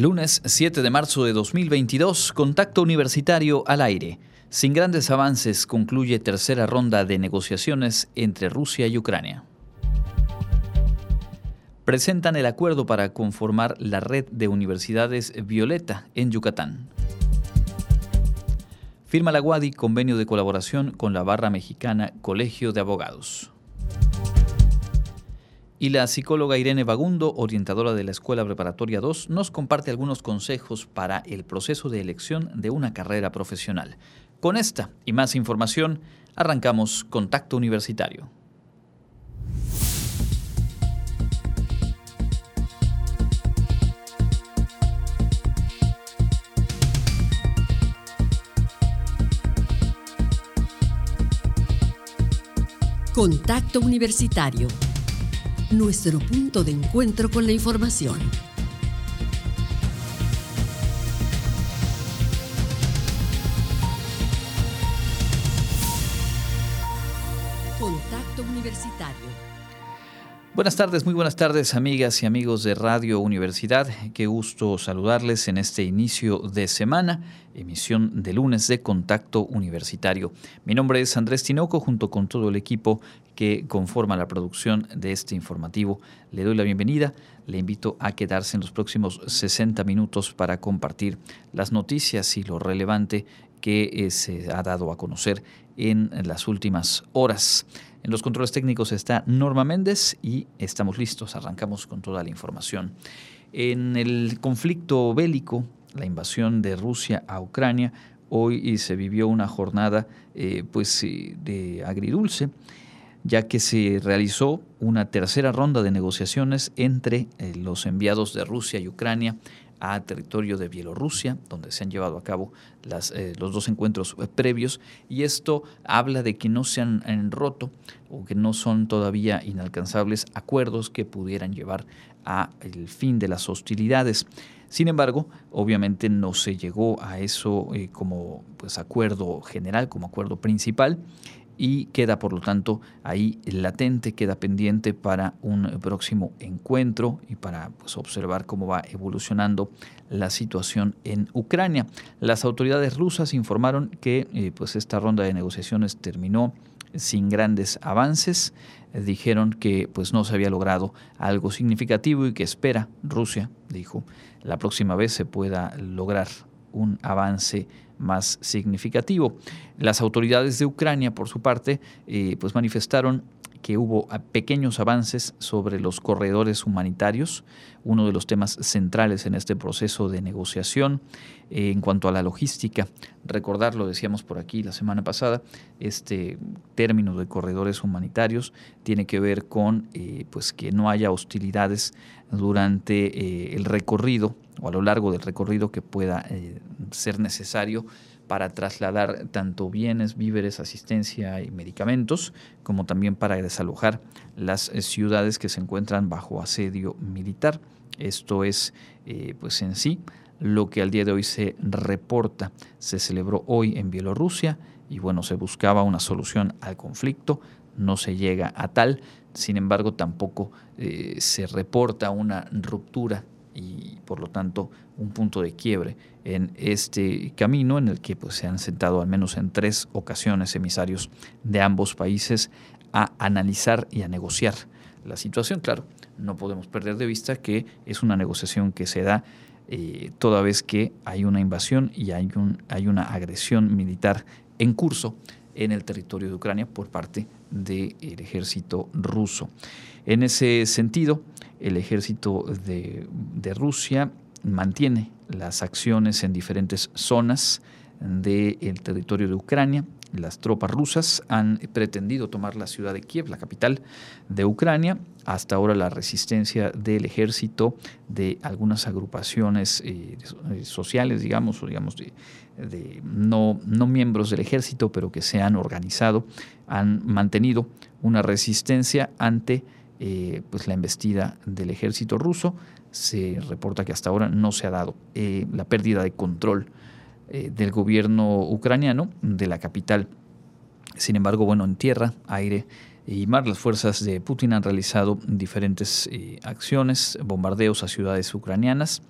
Lunes 7 de marzo de 2022, contacto universitario al aire. Sin grandes avances, concluye tercera ronda de negociaciones entre Rusia y Ucrania. Presentan el acuerdo para conformar la red de universidades Violeta en Yucatán. Firma la UADI convenio de colaboración con la barra mexicana Colegio de Abogados. Y la psicóloga Irene Bagundo, orientadora de la Escuela Preparatoria 2, nos comparte algunos consejos para el proceso de elección de una carrera profesional. Con esta y más información, arrancamos Contacto Universitario. Contacto Universitario nuestro punto de encuentro con la información. Contacto Universitario. Buenas tardes, muy buenas tardes amigas y amigos de Radio Universidad. Qué gusto saludarles en este inicio de semana, emisión de lunes de Contacto Universitario. Mi nombre es Andrés Tinoco junto con todo el equipo que conforma la producción de este informativo. Le doy la bienvenida, le invito a quedarse en los próximos 60 minutos para compartir las noticias y lo relevante que eh, se ha dado a conocer en las últimas horas. En los controles técnicos está Norma Méndez y estamos listos, arrancamos con toda la información. En el conflicto bélico, la invasión de Rusia a Ucrania, hoy se vivió una jornada eh, pues, eh, de agridulce, ya que se realizó una tercera ronda de negociaciones entre eh, los enviados de Rusia y Ucrania a territorio de Bielorrusia, donde se han llevado a cabo las, eh, los dos encuentros eh, previos, y esto habla de que no se han, roto o que no son todavía inalcanzables acuerdos que pudieran llevar a el fin de las hostilidades. Sin embargo, obviamente no se llegó a eso eh, como pues, acuerdo general, como acuerdo principal, y queda por lo tanto ahí latente, queda pendiente para un próximo encuentro y para pues, observar cómo va evolucionando la situación en Ucrania. Las autoridades rusas informaron que eh, pues esta ronda de negociaciones terminó sin grandes avances. dijeron que pues no se había logrado algo significativo y que espera Rusia, dijo, la próxima vez se pueda lograr un avance más significativo. Las autoridades de Ucrania, por su parte, eh, pues manifestaron que hubo pequeños avances sobre los corredores humanitarios, uno de los temas centrales en este proceso de negociación. Eh, en cuanto a la logística, recordar, lo decíamos por aquí la semana pasada, este término de corredores humanitarios tiene que ver con eh, pues que no haya hostilidades durante el recorrido o a lo largo del recorrido que pueda eh, ser necesario para trasladar tanto bienes, víveres, asistencia y medicamentos, como también para desalojar las eh, ciudades que se encuentran bajo asedio militar. Esto es, eh, pues en sí, lo que al día de hoy se reporta. Se celebró hoy en Bielorrusia y bueno, se buscaba una solución al conflicto, no se llega a tal, sin embargo tampoco se reporta una ruptura y por lo tanto un punto de quiebre en este camino en el que pues, se han sentado al menos en tres ocasiones emisarios de ambos países a analizar y a negociar la situación. Claro, no podemos perder de vista que es una negociación que se da eh, toda vez que hay una invasión y hay, un, hay una agresión militar en curso en el territorio de Ucrania por parte del ejército ruso. En ese sentido, el ejército de, Rusia mantiene las acciones en diferentes zonas del territorio de Ucrania. Las tropas rusas han pretendido tomar la ciudad de Kiev, la capital de Ucrania. Hasta ahora la resistencia del ejército de algunas agrupaciones eh, sociales, digamos, digamos de, no, no miembros del ejército, pero que se han organizado, han mantenido una resistencia ante eh, pues la embestida del ejército ruso. Se reporta que hasta ahora no se ha dado eh, la pérdida de control eh, del gobierno ucraniano de la capital. Sin embargo, bueno, en tierra, aire y mar, las fuerzas de Putin han realizado diferentes acciones, bombardeos a ciudades ucranianas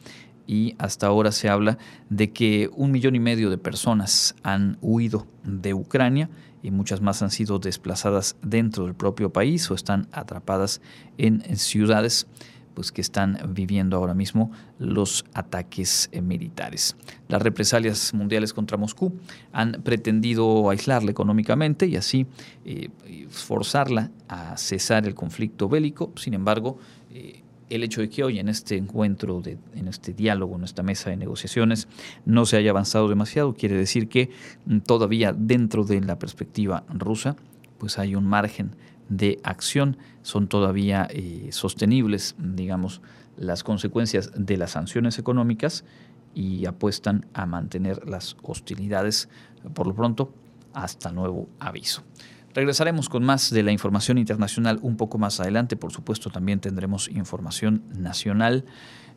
y hasta ahora se habla de que un millón y medio de personas han huido de Ucrania y muchas más han sido desplazadas dentro del propio país o están atrapadas en ciudades pues que están viviendo ahora mismo los ataques eh, militares. Las represalias mundiales contra Moscú han pretendido aislarla económicamente y así eh, forzarla a cesar el conflicto bélico. Sin embargo, eh, el hecho de que hoy en este encuentro, en este diálogo, en esta mesa de negociaciones, no se haya avanzado demasiado, quiere decir que mm, todavía dentro de la perspectiva rusa, pues hay un margen de acción son todavía eh, sostenibles, digamos, las consecuencias de las sanciones económicas y apuestan a mantener las hostilidades, por lo pronto, hasta nuevo aviso. Regresaremos con más de la información internacional un poco más adelante, por supuesto también tendremos información nacional,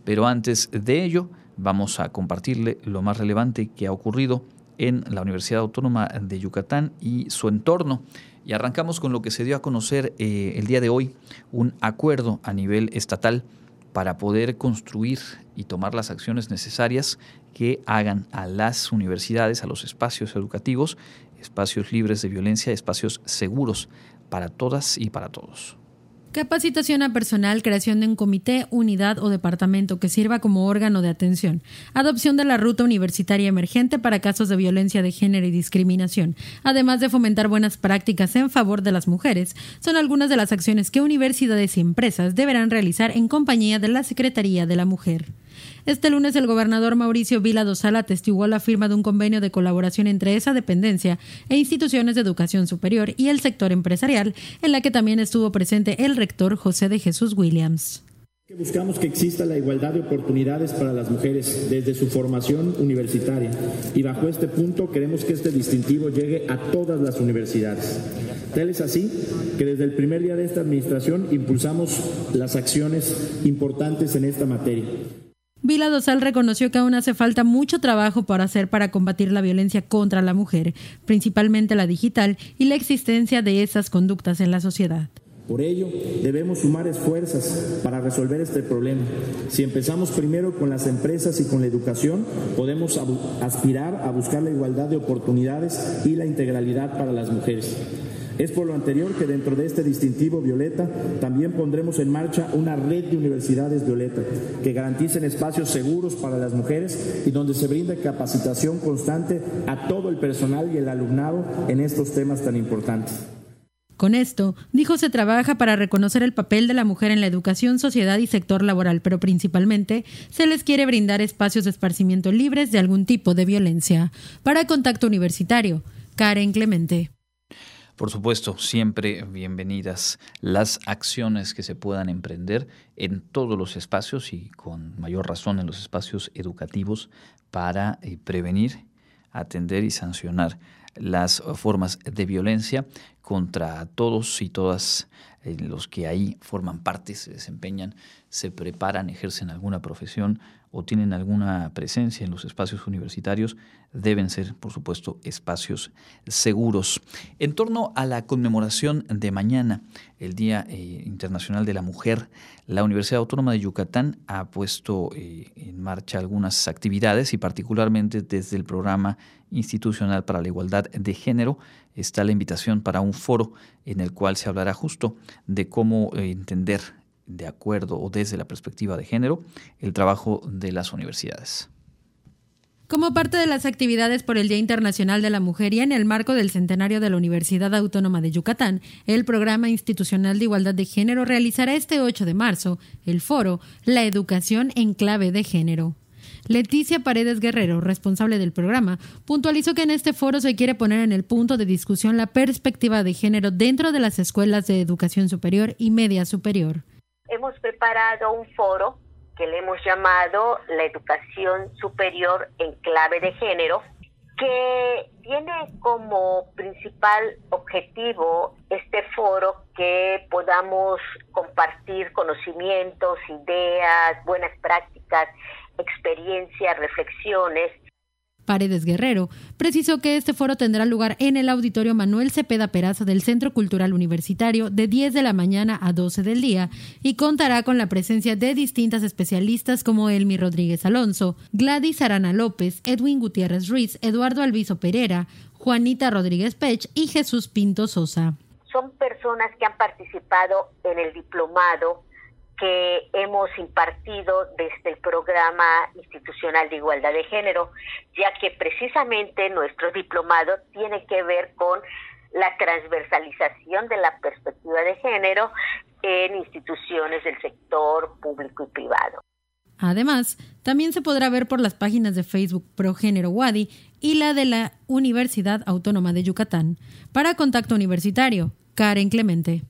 pero antes de ello vamos a compartirle lo más relevante que ha ocurrido en la Universidad Autónoma de Yucatán y su entorno. Y arrancamos con lo que se dio a conocer eh, el día de hoy, un acuerdo a nivel estatal para poder construir y tomar las acciones necesarias que hagan a las universidades, a los espacios educativos, espacios libres de violencia, espacios seguros para todas y para todos. Capacitación a personal, creación de un comité, unidad o departamento que sirva como órgano de atención. Adopción de la ruta universitaria emergente para casos de violencia de género y discriminación. Además de fomentar buenas prácticas en favor de las mujeres, son algunas de las acciones que universidades y empresas deberán realizar en compañía de la Secretaría de la Mujer. Este lunes el gobernador Mauricio Vila Dosal atestiguó la firma de un convenio de colaboración entre esa dependencia e instituciones de educación superior y el sector empresarial, en la que también estuvo presente el rector José de Jesús Williams. Buscamos que exista la igualdad de oportunidades para las mujeres desde su formación universitaria y bajo este punto queremos que este distintivo llegue a todas las universidades. Tal es así que desde el primer día de esta administración impulsamos las acciones importantes en esta materia. Vila Dosal reconoció que aún hace falta mucho trabajo por hacer para combatir la violencia contra la mujer, principalmente la digital, y la existencia de esas conductas en la sociedad. Por ello, debemos sumar esfuerzos para resolver este problema. Si empezamos primero con las empresas y con la educación, podemos aspirar a buscar la igualdad de oportunidades y la integralidad para las mujeres. Es por lo anterior que dentro de este distintivo Violeta también pondremos en marcha una red de universidades Violeta que garanticen espacios seguros para las mujeres y donde se brinde capacitación constante a todo el personal y el alumnado en estos temas tan importantes. Con esto, dijo, se trabaja para reconocer el papel de la mujer en la educación, sociedad y sector laboral, pero principalmente se les quiere brindar espacios de esparcimiento libres de algún tipo de violencia. Para Contacto Universitario, Karen Clemente. Por supuesto, siempre bienvenidas las acciones que se puedan emprender en todos los espacios y con mayor razón en los espacios educativos para eh, prevenir, atender y sancionar las formas de violencia contra todos y todas eh, los que ahí forman parte, se desempeñan, se preparan, ejercen alguna profesión o tienen alguna presencia en los espacios universitarios, deben ser, por supuesto, espacios seguros. En torno a la conmemoración de mañana, el Día eh, Internacional de la Mujer, la Universidad Autónoma de Yucatán ha puesto eh, en marcha algunas actividades y particularmente desde el programa institucional para la igualdad de género está la invitación para un foro en el cual se hablará justo de cómo eh, entender de acuerdo o desde la perspectiva de género el trabajo de las universidades. Como parte de las actividades por el Día Internacional de la Mujer y en el marco del centenario de la Universidad Autónoma de Yucatán, el Programa Institucional de Igualdad de Género realizará este 8 de marzo el foro La Educación en Clave de Género. Leticia Paredes Guerrero, responsable del programa, puntualizó que en este foro se quiere poner en el punto de discusión la perspectiva de género dentro de las escuelas de educación superior y media superior. Hemos preparado un foro que le hemos llamado la educación superior en clave de género, que tiene como principal objetivo este foro que podamos compartir conocimientos, ideas, buenas prácticas experiencias, reflexiones. Paredes Guerrero, precisó que este foro tendrá lugar en el Auditorio Manuel Cepeda Peraza del Centro Cultural Universitario de 10 de la mañana a 12 del día y contará con la presencia de distintas especialistas como Elmi Rodríguez Alonso, Gladys Arana López, Edwin Gutiérrez Ruiz, Eduardo Alviso Pereira, Juanita Rodríguez Pech y Jesús Pinto Sosa. Son personas que han participado en el diplomado que hemos impartido desde el programa institucional de igualdad de género, ya que precisamente nuestro diplomado tiene que ver con la transversalización de la perspectiva de género en instituciones del sector público y privado. Además, también se podrá ver por las páginas de Facebook Progénero Wadi y la de la Universidad Autónoma de Yucatán. Para Contacto Universitario, Karen Clemente.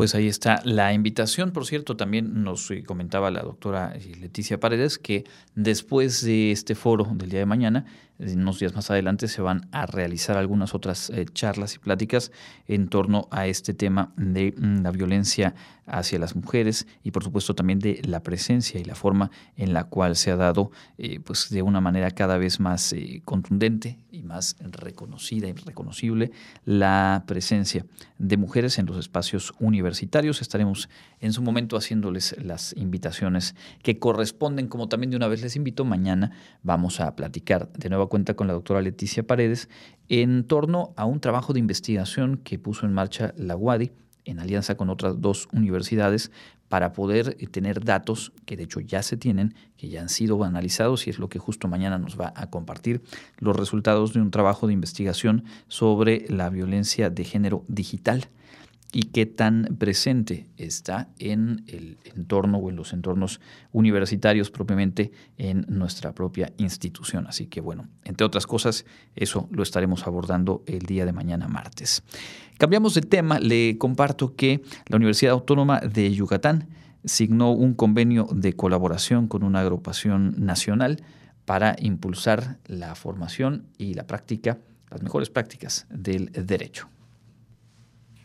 Pues ahí está la invitación. Por cierto, también nos eh, comentaba la doctora eh, Leticia Paredes que después de este foro del día de mañana, unos días más adelante, se van a realizar algunas otras eh, charlas y pláticas en torno a este tema de mm, la violencia hacia las mujeres y por supuesto también de la presencia y la forma en la cual se ha dado eh, pues de una manera cada vez más eh, contundente y más reconocida y reconocible la presencia de mujeres en los espacios universitarios. Estaremos en su momento haciéndoles las invitaciones que corresponden, como también de una vez les invito, mañana vamos a platicar de nueva cuenta con la doctora Leticia Paredes en torno a un trabajo de investigación que puso en marcha la UADI en alianza con otras dos universidades para poder eh, tener datos que de hecho ya se tienen, que ya han sido analizados y es lo que justo mañana nos va a compartir los resultados de un trabajo de investigación sobre la violencia de género digital y qué tan presente está en el entorno o en los entornos universitarios propiamente en nuestra propia institución. Así que bueno, entre otras cosas, eso lo estaremos abordando el día de mañana martes. Cambiamos de tema, le comparto que la Universidad Autónoma de Yucatán signó un convenio de colaboración con una agrupación nacional para impulsar la formación y la práctica, las mejores prácticas del derecho.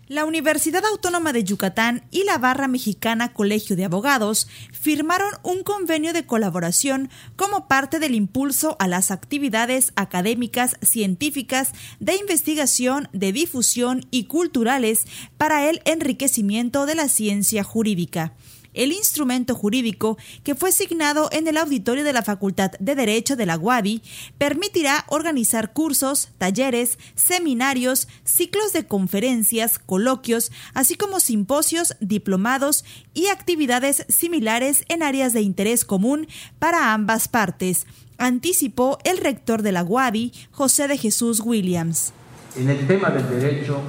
La Universidad Autónoma de Yucatán y la Barra Mexicana Colegio de Abogados firmaron un convenio de colaboración como parte del impulso a las actividades académicas, científicas, de investigación, de difusión y culturales para el enriquecimiento de la ciencia jurídica el instrumento jurídico que fue signado en el auditorio de la Facultad de Derecho de la UABI permitirá organizar cursos, talleres, seminarios, ciclos de conferencias, coloquios, así como simposios, diplomados y actividades similares en áreas de interés común para ambas partes, anticipó el rector de la UABI, José de Jesús Williams. En el tema del derecho,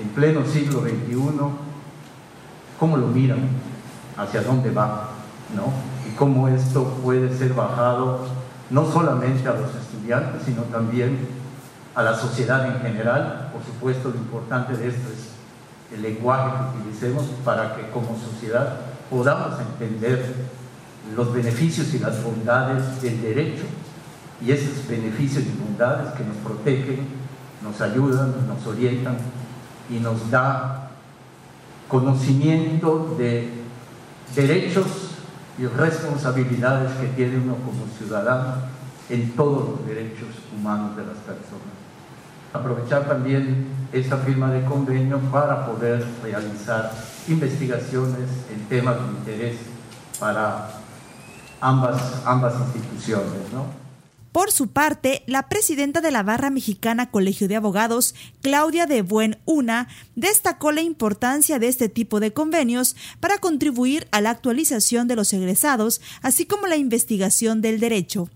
en pleno siglo XXI, ¿cómo lo miran? Hacia dónde va, ¿no? Y cómo esto puede ser bajado no solamente a los estudiantes, sino también a la sociedad en general. Por supuesto, lo importante de esto es el lenguaje que utilicemos para que como sociedad podamos entender los beneficios y las bondades del derecho y esos beneficios y bondades que nos protegen, nos ayudan, nos orientan y nos da conocimiento de derechos y responsabilidades que tiene uno como ciudadano en todos los derechos humanos de las personas. Aprovechar también esta firma de convenio para poder realizar investigaciones en temas de interés para ambas, ambas instituciones. ¿no? Por su parte, la presidenta de la Barra Mexicana Colegio de Abogados, Claudia de Buen Una, destacó la importancia de este tipo de convenios para contribuir a la actualización de los egresados, así como la investigación del derecho.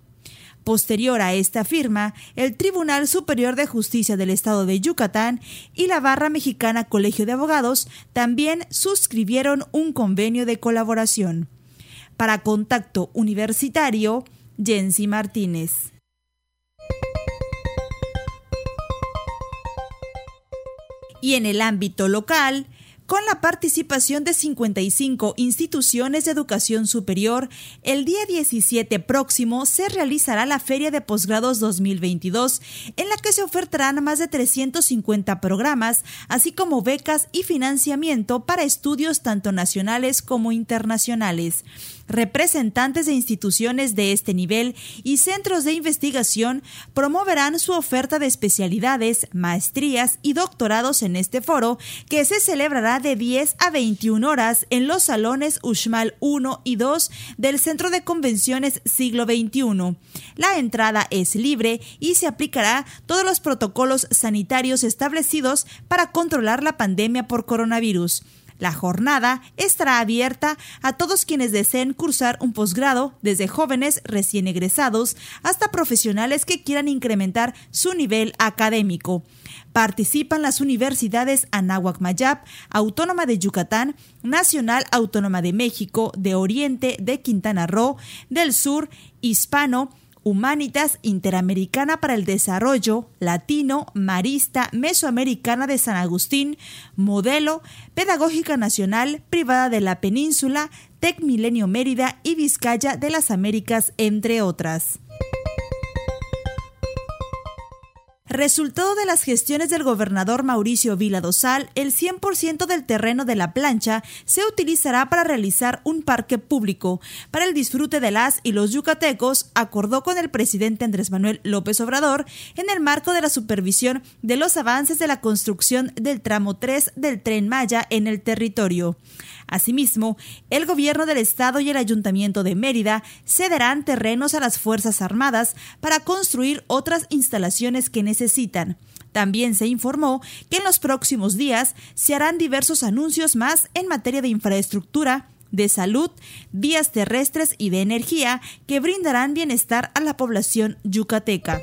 Posterior a esta firma, el Tribunal Superior de Justicia del Estado de Yucatán y la Barra Mexicana Colegio de Abogados también suscribieron un convenio de colaboración. Para Contacto Universitario, Jensi Martínez. Y en el ámbito local, con la participación de 55 instituciones de educación superior, el día 17 próximo se realizará la Feria de Posgrados 2022, en la que se ofertarán más de 350 programas, así como becas y financiamiento para estudios tanto nacionales como internacionales. Representantes de instituciones de este nivel y centros de investigación promoverán su oferta de especialidades, maestrías y doctorados en este foro, que se celebrará de 10 a 21 horas en los salones Uxmal 1 y 2 del Centro de Convenciones Siglo XXI. La entrada es libre y se aplicará todos los protocolos sanitarios establecidos para controlar la pandemia por coronavirus. La jornada estará abierta a todos quienes deseen cursar un posgrado, desde jóvenes recién egresados hasta profesionales que quieran incrementar su nivel académico. Participan las universidades Anáhuac Mayap, Autónoma de Yucatán, Nacional Autónoma de México, de Oriente, de Quintana Roo, del Sur, Hispano, Humanitas Interamericana para el Desarrollo, Latino, Marista, Mesoamericana de San Agustín, Modelo, Pedagógica Nacional, Privada de la Península, Tec Milenio Mérida y Vizcaya de las Américas, entre otras. Resultado de las gestiones del gobernador Mauricio Vila Dosal, el 100% del terreno de la plancha se utilizará para realizar un parque público. Para el disfrute de las y los yucatecos, acordó con el presidente Andrés Manuel López Obrador en el marco de la supervisión de los avances de la construcción del tramo 3 del tren Maya en el territorio. Asimismo, el gobierno del estado y el ayuntamiento de Mérida cederán terrenos a las Fuerzas Armadas para construir otras instalaciones que necesitan. También se informó que en los próximos días se harán diversos anuncios más en materia de infraestructura, de salud, vías terrestres y de energía que brindarán bienestar a la población yucateca.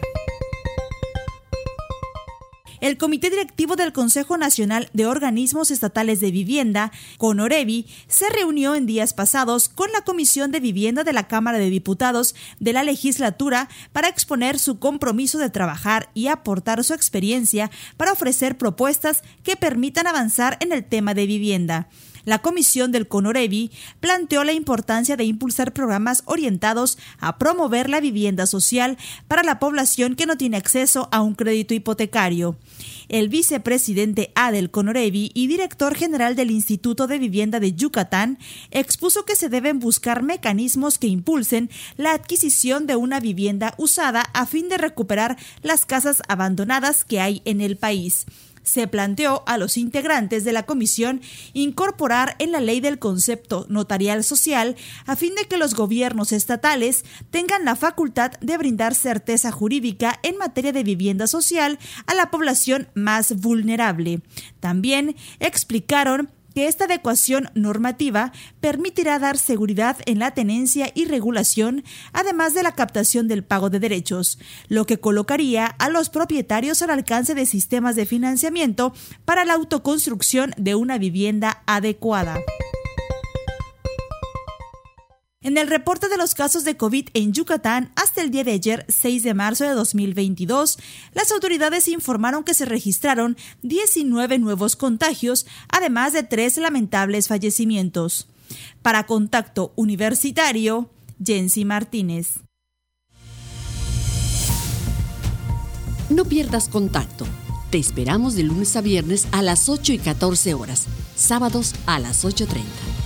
El Comité Directivo del Consejo Nacional de Organismos Estatales de Vivienda, CONOREVI, se reunió en días pasados con la Comisión de Vivienda de la Cámara de Diputados de la legislatura para exponer su compromiso de trabajar y aportar su experiencia para ofrecer propuestas que permitan avanzar en el tema de vivienda la comisión del CONOREVI planteó la importancia de impulsar programas orientados a promover la vivienda social para la población que no tiene acceso a un crédito hipotecario. El vicepresidente A del CONOREVI y director general del Instituto de Vivienda de Yucatán expuso que se deben buscar mecanismos que impulsen la adquisición de una vivienda usada a fin de recuperar las casas abandonadas que hay en el país se planteó a los integrantes de la comisión incorporar en la ley del concepto notarial social a fin de que los gobiernos estatales tengan la facultad de brindar certeza jurídica en materia de vivienda social a la población más vulnerable. También explicaron que esta adecuación normativa permitirá dar seguridad en la tenencia y regulación, además de la captación del pago de derechos, lo que colocaría a los propietarios al alcance de sistemas de financiamiento para la autoconstrucción de una vivienda adecuada. En el reporte de los casos de COVID en Yucatán, hasta el día de ayer, 6 de marzo de 2022, las autoridades informaron que se registraron 19 nuevos contagios, además de tres lamentables fallecimientos. Para Contacto Universitario, Jensi Martínez. No pierdas contacto. Te esperamos de lunes a viernes a las 8 y 14 horas, sábados a las 8.30.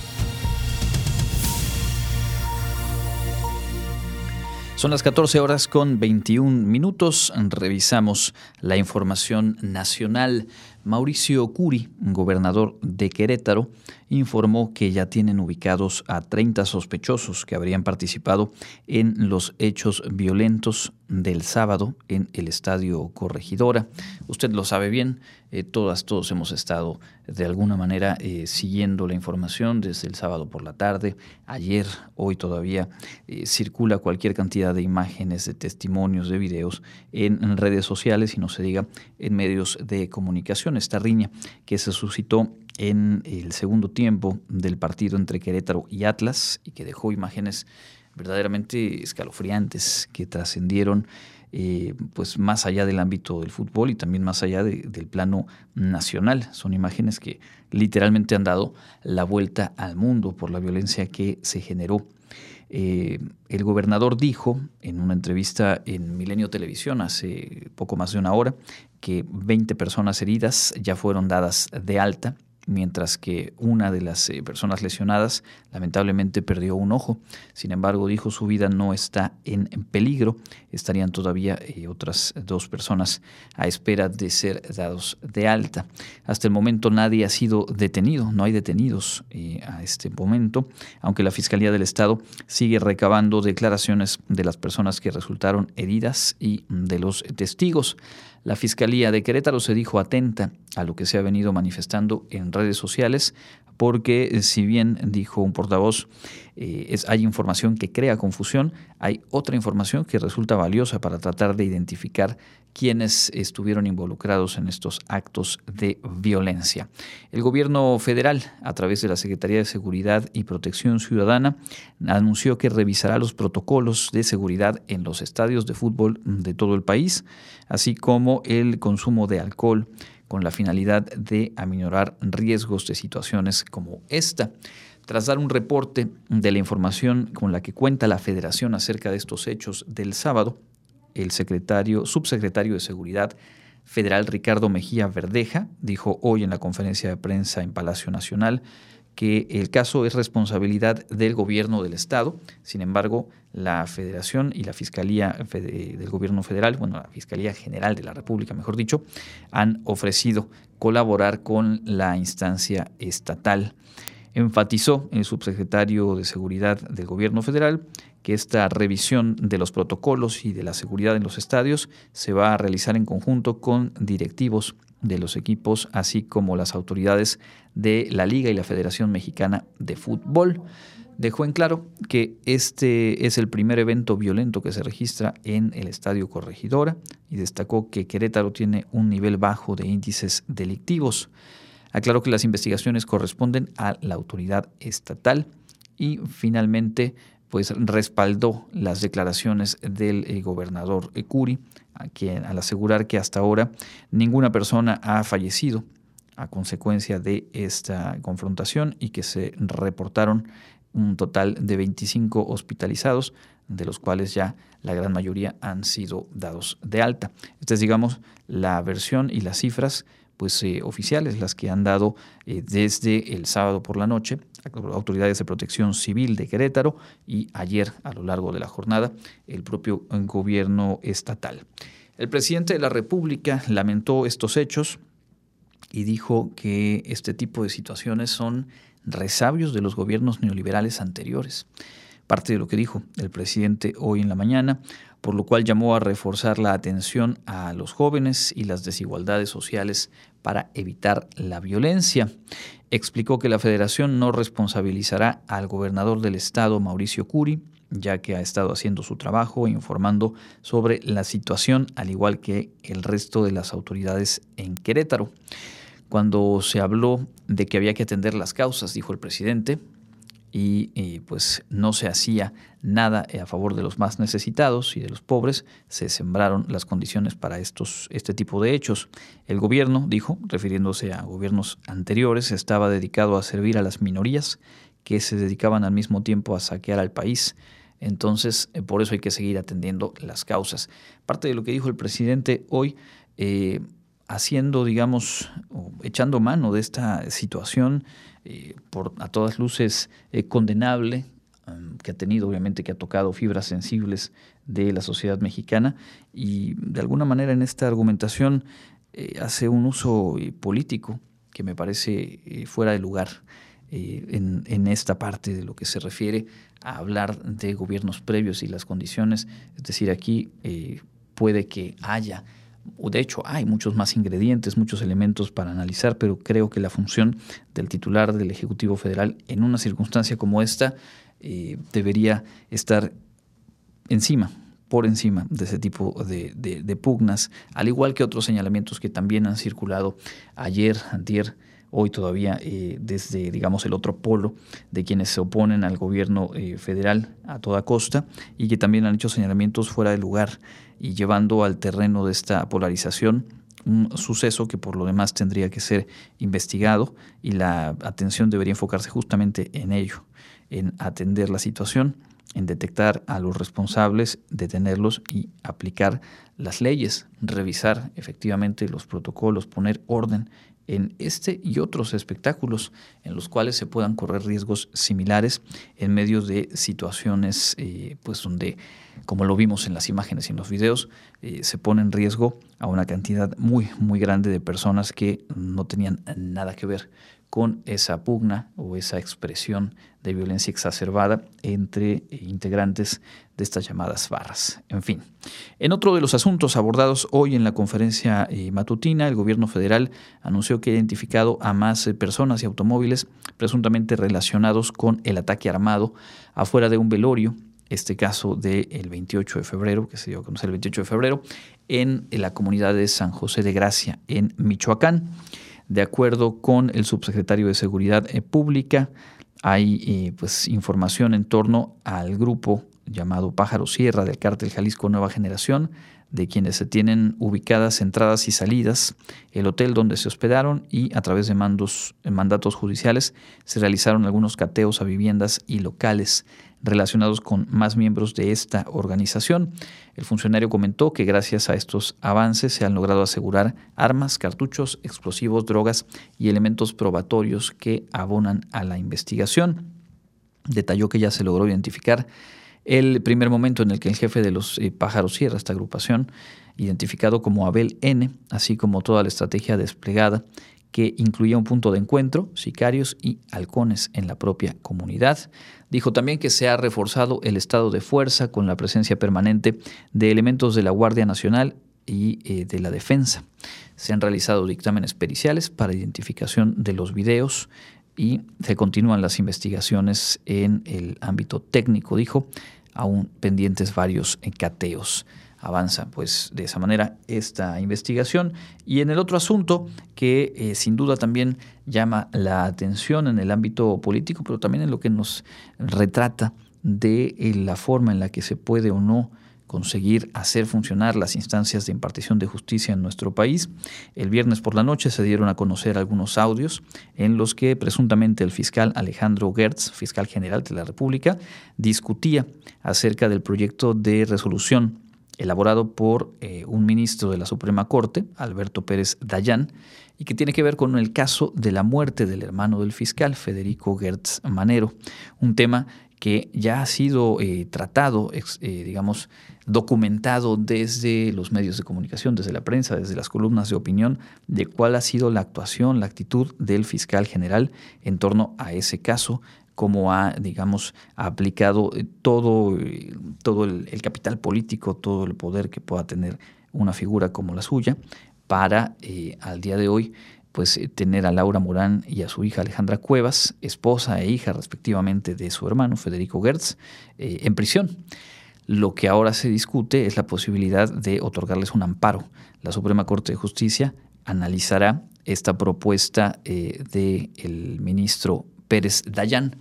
Son las 14 horas con 21 minutos. Revisamos la información nacional. Mauricio Curi, gobernador de Querétaro, informó que ya tienen ubicados a 30 sospechosos que habrían participado en los hechos violentos del sábado en el Estadio Corregidora. Usted lo sabe bien, eh, todas, todos hemos estado de alguna manera eh, siguiendo la información desde el sábado por la tarde, ayer, hoy todavía eh, circula cualquier cantidad de imágenes, de testimonios, de videos en redes sociales y no se diga en medios de comunicación. Esta riña que se suscitó en el segundo tiempo del partido entre Querétaro y Atlas y que dejó imágenes verdaderamente escalofriantes que trascendieron eh, pues más allá del ámbito del fútbol y también más allá del plano nacional. Son imágenes que literalmente han dado la vuelta al mundo por la violencia que se generó. Eh, el gobernador dijo en una entrevista en Milenio Televisión hace poco más de una hora que 20 personas heridas ya fueron dadas de alta mientras que una de las eh, personas lesionadas lamentablemente perdió un ojo. Sin embargo, dijo su vida no está en peligro. Estarían todavía eh, otras dos personas a espera de ser dados de alta. Hasta el momento nadie ha sido detenido, no hay detenidos eh, a este momento, aunque la Fiscalía del Estado sigue recabando declaraciones de las personas que resultaron heridas y de los testigos. La Fiscalía de Querétaro se dijo atenta a lo que se ha venido manifestando en redes sociales, porque si bien dijo un portavoz, eh, es, hay información que crea confusión, hay otra información que resulta valiosa para tratar de identificar quienes estuvieron involucrados en estos actos de violencia. El gobierno federal, a través de la Secretaría de Seguridad y Protección Ciudadana, anunció que revisará los protocolos de seguridad en los estadios de fútbol de todo el país, así como el consumo de alcohol con la finalidad de aminorar riesgos de situaciones como esta. Tras dar un reporte de la información con la que cuenta la Federación acerca de estos hechos del sábado, el secretario, subsecretario de Seguridad Federal Ricardo Mejía Verdeja dijo hoy en la conferencia de prensa en Palacio Nacional que el caso es responsabilidad del gobierno del Estado. Sin embargo, la Federación y la Fiscalía del Gobierno Federal, bueno, la Fiscalía General de la República, mejor dicho, han ofrecido colaborar con la instancia estatal. Enfatizó el subsecretario de Seguridad del Gobierno Federal que esta revisión de los protocolos y de la seguridad en los estadios se va a realizar en conjunto con directivos de los equipos, así como las autoridades de la Liga y la Federación Mexicana de Fútbol. Dejó en claro que este es el primer evento violento que se registra en el Estadio Corregidora y destacó que Querétaro tiene un nivel bajo de índices delictivos. Aclaró que las investigaciones corresponden a la autoridad estatal y finalmente pues respaldó las declaraciones del eh, gobernador Curi, a quien, al asegurar que hasta ahora ninguna persona ha fallecido a consecuencia de esta confrontación y que se reportaron un total de 25 hospitalizados, de los cuales ya la gran mayoría han sido dados de alta. Esta es, digamos, la versión y las cifras pues, eh, oficiales, las que han dado eh, desde el sábado por la noche autoridades de protección civil de Querétaro y ayer a lo largo de la jornada el propio gobierno estatal. El presidente de la República lamentó estos hechos y dijo que este tipo de situaciones son resabios de los gobiernos neoliberales anteriores. Parte de lo que dijo el presidente hoy en la mañana, por lo cual llamó a reforzar la atención a los jóvenes y las desigualdades sociales para evitar la violencia. Explicó que la federación no responsabilizará al gobernador del estado, Mauricio Curi, ya que ha estado haciendo su trabajo informando sobre la situación, al igual que el resto de las autoridades en Querétaro. Cuando se habló de que había que atender las causas, dijo el presidente, y, pues no se hacía nada a favor de los más necesitados y de los pobres, se sembraron las condiciones para estos, este tipo de hechos. El gobierno, dijo, refiriéndose a gobiernos anteriores, estaba dedicado a servir a las minorías que se dedicaban al mismo tiempo a saquear al país. Entonces, eh, por eso hay que seguir atendiendo las causas. Parte de lo que dijo el presidente hoy, eh, haciendo, digamos, echando mano de esta situación, eh, por a todas luces eh, condenable, que ha tenido obviamente, que ha tocado fibras sensibles de la sociedad mexicana y de alguna manera en esta argumentación eh, hace un uso político que me parece fuera de lugar. En, en, esta parte de lo que se refiere a hablar de gobiernos previos y las condiciones. Es decir, aquí puede que haya de hecho hay muchos más ingredientes, muchos elementos para analizar, pero creo que la función del titular del Ejecutivo Federal en una circunstancia como esta eh, debería estar encima, por encima de ese tipo de, pugnas, al igual que otros señalamientos que también han circulado ayer, antier, hoy todavía eh, desde, digamos, el otro polo de quienes se oponen al gobierno eh, federal a toda costa y que también han hecho señalamientos fuera de lugar y llevando al terreno de esta polarización un suceso que por lo demás tendría que ser investigado y la atención debería enfocarse justamente en ello, en atender la situación, en detectar a los responsables, detenerlos y aplicar las leyes, revisar efectivamente los protocolos, poner orden en este y otros espectáculos en los cuales se puedan correr riesgos similares en medio de situaciones eh, pues donde como lo vimos en las imágenes y en los videos, eh, se pone en riesgo a una cantidad muy, muy grande de personas que no tenían nada que ver con esa pugna o esa expresión de violencia exacerbada entre integrantes de estas llamadas barras. En fin, en otro de los asuntos abordados hoy en la conferencia eh, matutina, el gobierno federal anunció que ha identificado a más eh, personas y automóviles presuntamente relacionados con el ataque armado afuera de un velorio este caso del 28 de febrero, que se dio a conocer el 28 de febrero, en la comunidad de San José de Gracia, en Michoacán. De acuerdo con el subsecretario de Seguridad eh, Pública, hay eh, pues, información en torno al grupo llamado Pájaro Sierra del cártel Jalisco Nueva Generación, de quienes se tienen ubicadas entradas y salidas, el hotel donde se hospedaron y a través de mandos, mandatos judiciales se realizaron algunos cateos a viviendas y locales relacionados con más miembros de esta organización. El funcionario comentó que gracias a estos avances se han logrado asegurar armas, cartuchos, explosivos, drogas y elementos probatorios que abonan a la investigación. Detalló que ya se logró identificar el primer momento en el que el jefe de los eh, pájaros Sierra, esta agrupación, identificado como Abel N., así como toda la estrategia desplegada que incluía un punto de encuentro, sicarios y halcones en la propia comunidad. Dijo también que se ha reforzado el estado de fuerza con la presencia permanente de elementos de la Guardia Nacional y eh, de la Defensa. Se han realizado dictámenes periciales para identificación de los videos y se continúan las investigaciones en el ámbito técnico, dijo, aún pendientes varios cateos avanza pues de esa manera esta investigación. Y en el otro asunto que eh, sin duda también llama la atención en el ámbito político, pero también en lo que nos retrata de eh, la forma en la que se puede o no conseguir hacer funcionar las instancias de impartición de justicia en nuestro país. El viernes por la noche se dieron a conocer algunos audios en los que presuntamente el fiscal Alejandro Gertz, fiscal general de la República, discutía acerca del proyecto de resolución elaborado por eh, un ministro de la Suprema Corte, Alberto Pérez Dayán, y que tiene que ver con el caso de la muerte del hermano del fiscal, Federico Gertz Manero, un tema que ya ha sido eh, tratado, eh, digamos, documentado desde los medios de comunicación, desde la prensa, desde las columnas de opinión, de cuál ha sido la actuación, la actitud del fiscal general en torno a ese caso, cómo ha, digamos, aplicado eh, todo, eh, todo el, capital político, todo el poder que pueda tener una figura como la suya, para eh, al día de hoy pues tener a Laura Morán y a su hija Alejandra Cuevas, esposa e hija respectivamente de su hermano Federico Gertz, en prisión. Lo que ahora se discute es la posibilidad de otorgarles un amparo. La Suprema Corte de Justicia analizará esta propuesta del ministro Pérez Dayán.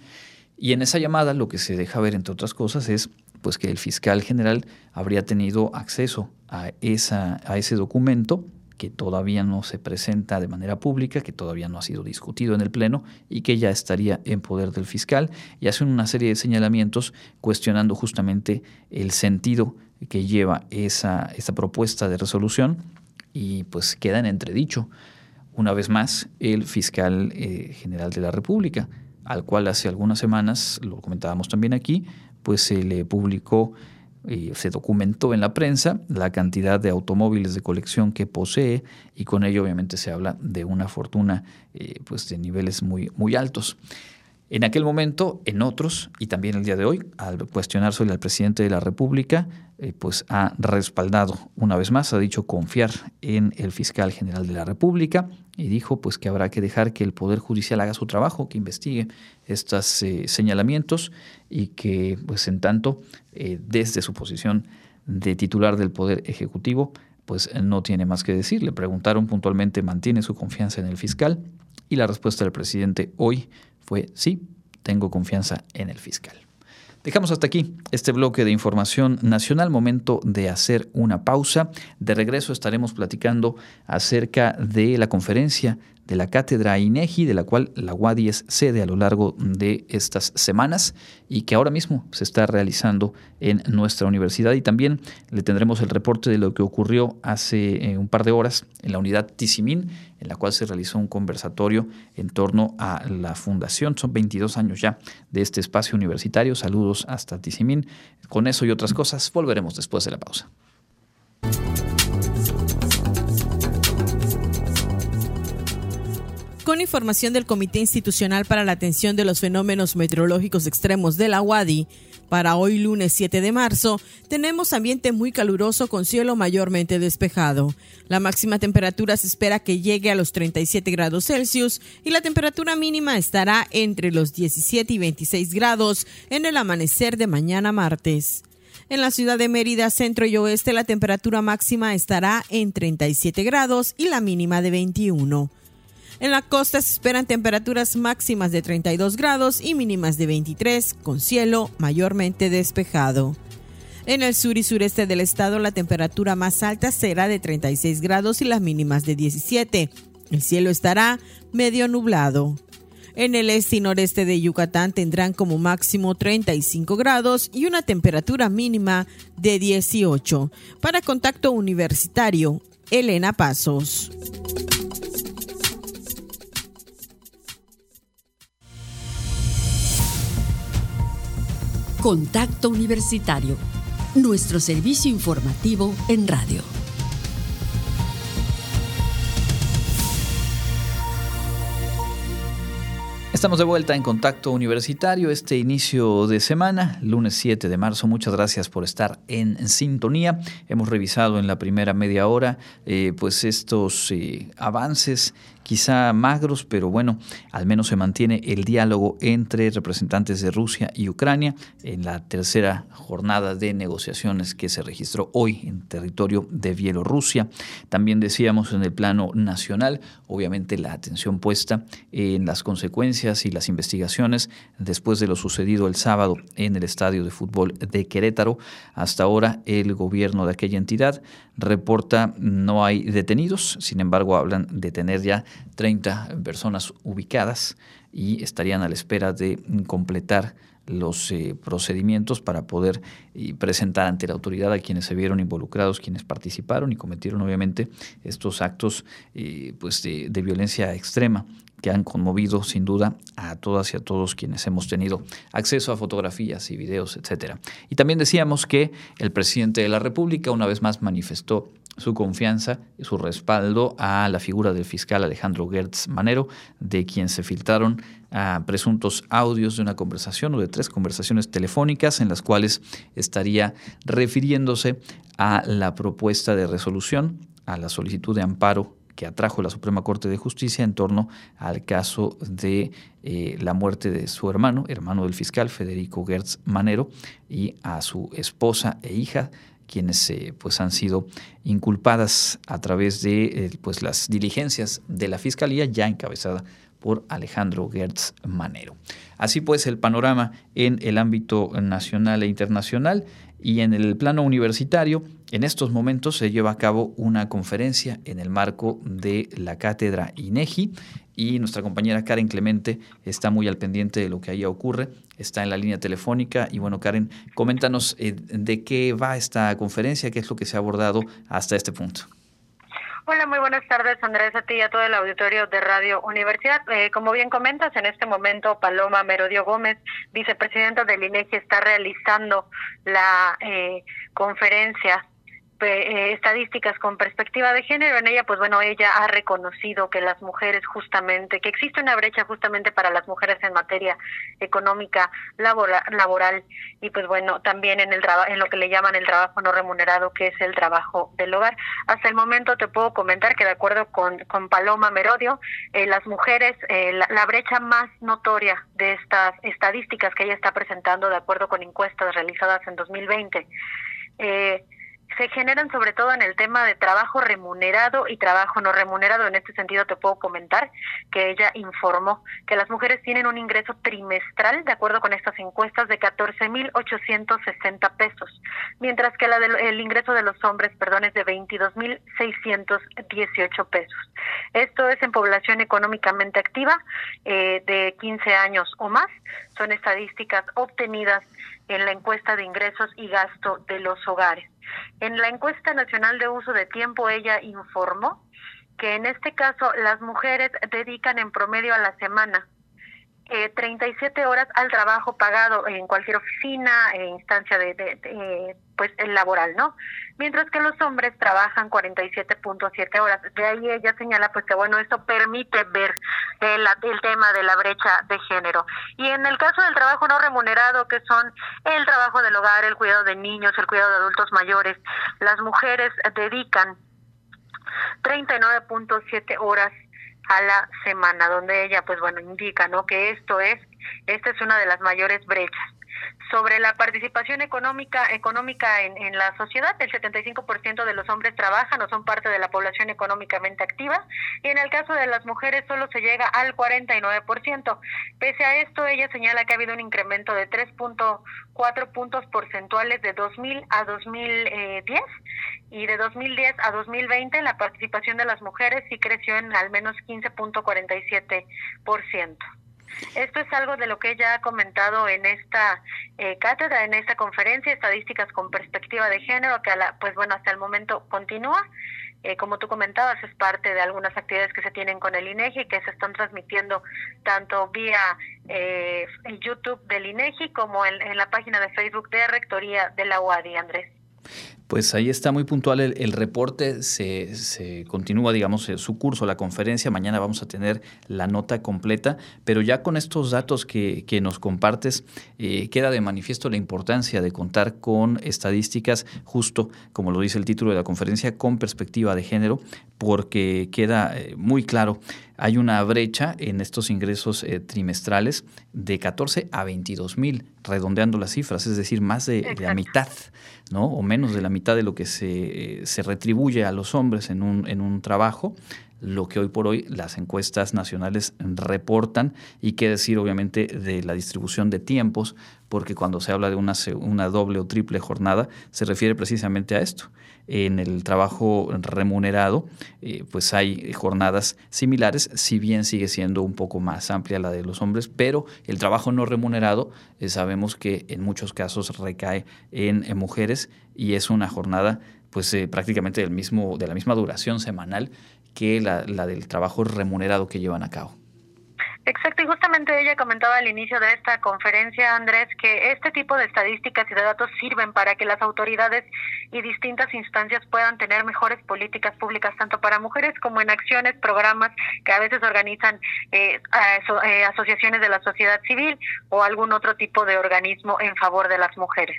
Y en esa llamada lo que se deja ver, entre otras cosas, es pues que el fiscal general habría tenido acceso a, esa, a ese documento que todavía no se presenta de manera pública, que todavía no ha sido discutido en el Pleno y que ya estaría en poder del fiscal. Y hacen una serie de señalamientos cuestionando justamente el sentido que lleva esa, propuesta de resolución y pues queda en entredicho. Una vez más el fiscal eh, general de la República, al cual hace algunas semanas, lo comentábamos también aquí, pues se le publicó, y se documentó en la prensa la cantidad de automóviles de colección que posee y con ello obviamente se habla de una fortuna eh, pues de niveles muy, muy altos. En aquel momento, en otros, y también el día de hoy, al cuestionarse al presidente de la República, eh, pues ha respaldado una vez más, ha dicho confiar en el fiscal general de la República y dijo pues que habrá que dejar que el Poder Judicial haga su trabajo, que investigue estos eh, señalamientos y que pues en tanto eh, desde su posición de titular del Poder Ejecutivo pues no tiene más que decir. Le preguntaron puntualmente, ¿mantiene su confianza en el fiscal? Y la respuesta del presidente hoy fue sí, tengo confianza en el fiscal. Dejamos hasta aquí este bloque de información nacional, momento de hacer una pausa. De regreso estaremos platicando acerca de la conferencia de la cátedra INEGI, de la cual la UADI es sede a lo largo de estas semanas y que ahora mismo se está realizando en nuestra universidad. Y también le tendremos el reporte de lo que ocurrió hace eh, un par de horas en la unidad Tizimín, en la cual se realizó un conversatorio en torno a la fundación. Son 22 años ya de este espacio universitario. Saludos hasta Tizimín. Con eso y otras cosas volveremos después de la pausa. Con información del Comité Institucional para la Atención de los Fenómenos Meteorológicos Extremos de la UADI, para hoy lunes 7 de marzo, tenemos ambiente muy caluroso con cielo mayormente despejado. La máxima temperatura se espera que llegue a los 37 grados Celsius y la temperatura mínima estará entre los 17 y 26 grados en el amanecer de mañana martes. En la ciudad de Mérida, centro y oeste, la temperatura máxima estará en 37 grados y la mínima de 21. En la costa se esperan temperaturas máximas de 32 grados y mínimas de 23, con cielo mayormente despejado. En el sur y sureste del estado la temperatura más alta será de 36 grados y las mínimas de 17. El cielo estará medio nublado. En el este y noreste de Yucatán tendrán como máximo 35 grados y una temperatura mínima de 18. Para contacto universitario, Elena Pasos. Contacto Universitario, nuestro servicio informativo en radio. Estamos de vuelta en Contacto Universitario este inicio de semana, lunes 7 de marzo. Muchas gracias por estar en sintonía. Hemos revisado en la primera media hora eh, pues estos eh, avances quizá magros, pero bueno, al menos se mantiene el diálogo entre representantes de Rusia y Ucrania en la tercera jornada de negociaciones que se registró hoy en territorio de Bielorrusia. También decíamos en el plano nacional, obviamente la atención puesta en las consecuencias y las investigaciones después de lo sucedido el sábado en el estadio de fútbol de Querétaro. Hasta ahora el gobierno de aquella entidad reporta no hay detenidos, sin embargo hablan de tener ya 30 personas ubicadas y estarían a la espera de completar los eh, procedimientos para poder presentar ante la autoridad a quienes se vieron involucrados, quienes participaron y cometieron obviamente estos actos eh, pues de, de, violencia extrema que han conmovido sin duda a todas y a todos quienes hemos tenido acceso a fotografías y videos, etcétera. Y también decíamos que el presidente de la República una vez más manifestó su confianza y su respaldo a la figura del fiscal Alejandro Gertz Manero, de quien se filtraron a presuntos audios de una conversación o de tres conversaciones telefónicas en las cuales estaría refiriéndose a la propuesta de resolución, a la solicitud de amparo que atrajo la Suprema Corte de Justicia en torno al caso de eh, la muerte de su hermano, hermano del fiscal Federico Gertz Manero, y a su esposa e hija, quienes eh, pues han sido inculpadas a través de eh, pues las diligencias de la Fiscalía ya encabezada por Alejandro Gertz Manero. Así pues, el panorama en el ámbito nacional e internacional y en el plano universitario, en estos momentos se lleva a cabo una conferencia en el marco de la cátedra INEGI y nuestra compañera Karen Clemente está muy al pendiente de lo que ahí ocurre, está en la línea telefónica y bueno, Karen, coméntanos eh, de qué va esta conferencia, qué es lo que se ha abordado hasta este punto. Hola, muy buenas tardes, Andrés, a ti y a todo el auditorio de Radio Universidad. Eh, como bien comentas, en este momento Paloma Merodio Gómez, vicepresidenta del INEGI, está realizando la eh, conferencia eh, estadísticas con perspectiva de género. En ella, pues bueno, ella ha reconocido que las mujeres justamente, que existe una brecha justamente para las mujeres en materia económica, laboral y pues bueno, también en el en lo que le llaman el trabajo no remunerado, que es el trabajo del hogar. Hasta el momento te puedo comentar que de acuerdo con, con Paloma Merodio, eh, las mujeres, eh, la, la brecha más notoria de estas estadísticas que ella está presentando de acuerdo con encuestas realizadas en 2020, eh, se generan sobre todo en el tema de trabajo remunerado y trabajo no remunerado. En este sentido te puedo comentar que ella informó que las mujeres tienen un ingreso trimestral, de acuerdo con estas encuestas, de 14.860 pesos, mientras que la del, el ingreso de los hombres, perdón, es de 22.618 pesos. Esto es en población económicamente activa eh, de 15 años o más. Son estadísticas obtenidas en la encuesta de ingresos y gasto de los hogares. En la encuesta nacional de uso de tiempo, ella informó que en este caso las mujeres dedican en promedio a la semana eh, 37 horas al trabajo pagado en cualquier oficina, e instancia de, de, pues laboral, ¿no? Mientras que los hombres trabajan 47.7 horas. De ahí ella señala pues que bueno, esto permite ver el, el tema de la brecha de género. Y en el caso del trabajo no remunerado, que son el trabajo del hogar, el cuidado de niños, el cuidado de adultos mayores, las mujeres dedican 39.7 horas a la semana, donde ella, pues bueno, indica, ¿no? Que esto es, esta es una de las mayores brechas. Sobre la participación económica económica en, en la sociedad, el 75% de los hombres trabajan o son parte de la población económicamente activa y en el caso de las mujeres solo se llega al 49%. Pese a esto, ella señala que ha habido un incremento de 3.4 puntos porcentuales de 2000 a 2010 y de 2010 a 2020 la participación de las mujeres sí creció en al menos 15.47%. Esto es algo de lo que ella ha comentado en esta eh, cátedra, en esta conferencia, estadísticas con perspectiva de género, que a la, pues bueno, hasta el momento continúa. Eh, como tú comentabas, es parte de algunas actividades que se tienen con el INEGI, que se están transmitiendo tanto vía eh, YouTube del INEGI como en, en la página de Facebook de Rectoría de la UADI, Andrés. Pues ahí está muy puntual el, el reporte, se, se, continúa, digamos, su curso, la conferencia, mañana vamos a tener la nota completa, pero ya con estos datos que, que nos compartes, eh, queda de manifiesto la importancia de contar con estadísticas, justo como lo dice el título de la conferencia, con perspectiva de género, porque queda eh, muy claro hay una brecha en estos ingresos eh, trimestrales de 14 a 22 mil, redondeando las cifras, es decir, más de, de, la mitad, ¿no? O menos de la mitad de lo que se, se retribuye a los hombres en un, en un trabajo lo que hoy por hoy las encuestas nacionales reportan y qué decir obviamente de la distribución de tiempos, porque cuando se habla de una, doble o triple jornada se refiere precisamente a esto. En el trabajo remunerado, eh, pues hay jornadas similares, si bien sigue siendo un poco más amplia la de los hombres, pero el trabajo no remunerado eh, sabemos que en muchos casos recae en, en mujeres y es una jornada pues eh, prácticamente del mismo, de la misma duración semanal que la, del trabajo remunerado que llevan a cabo. Exacto, y justamente ella comentaba al inicio de esta conferencia, Andrés, que este tipo de estadísticas y de datos sirven para que las autoridades y distintas instancias puedan tener mejores políticas públicas, tanto para mujeres como en acciones, programas que a veces organizan eh, eh, asociaciones de la sociedad civil o algún otro tipo de organismo en favor de las mujeres.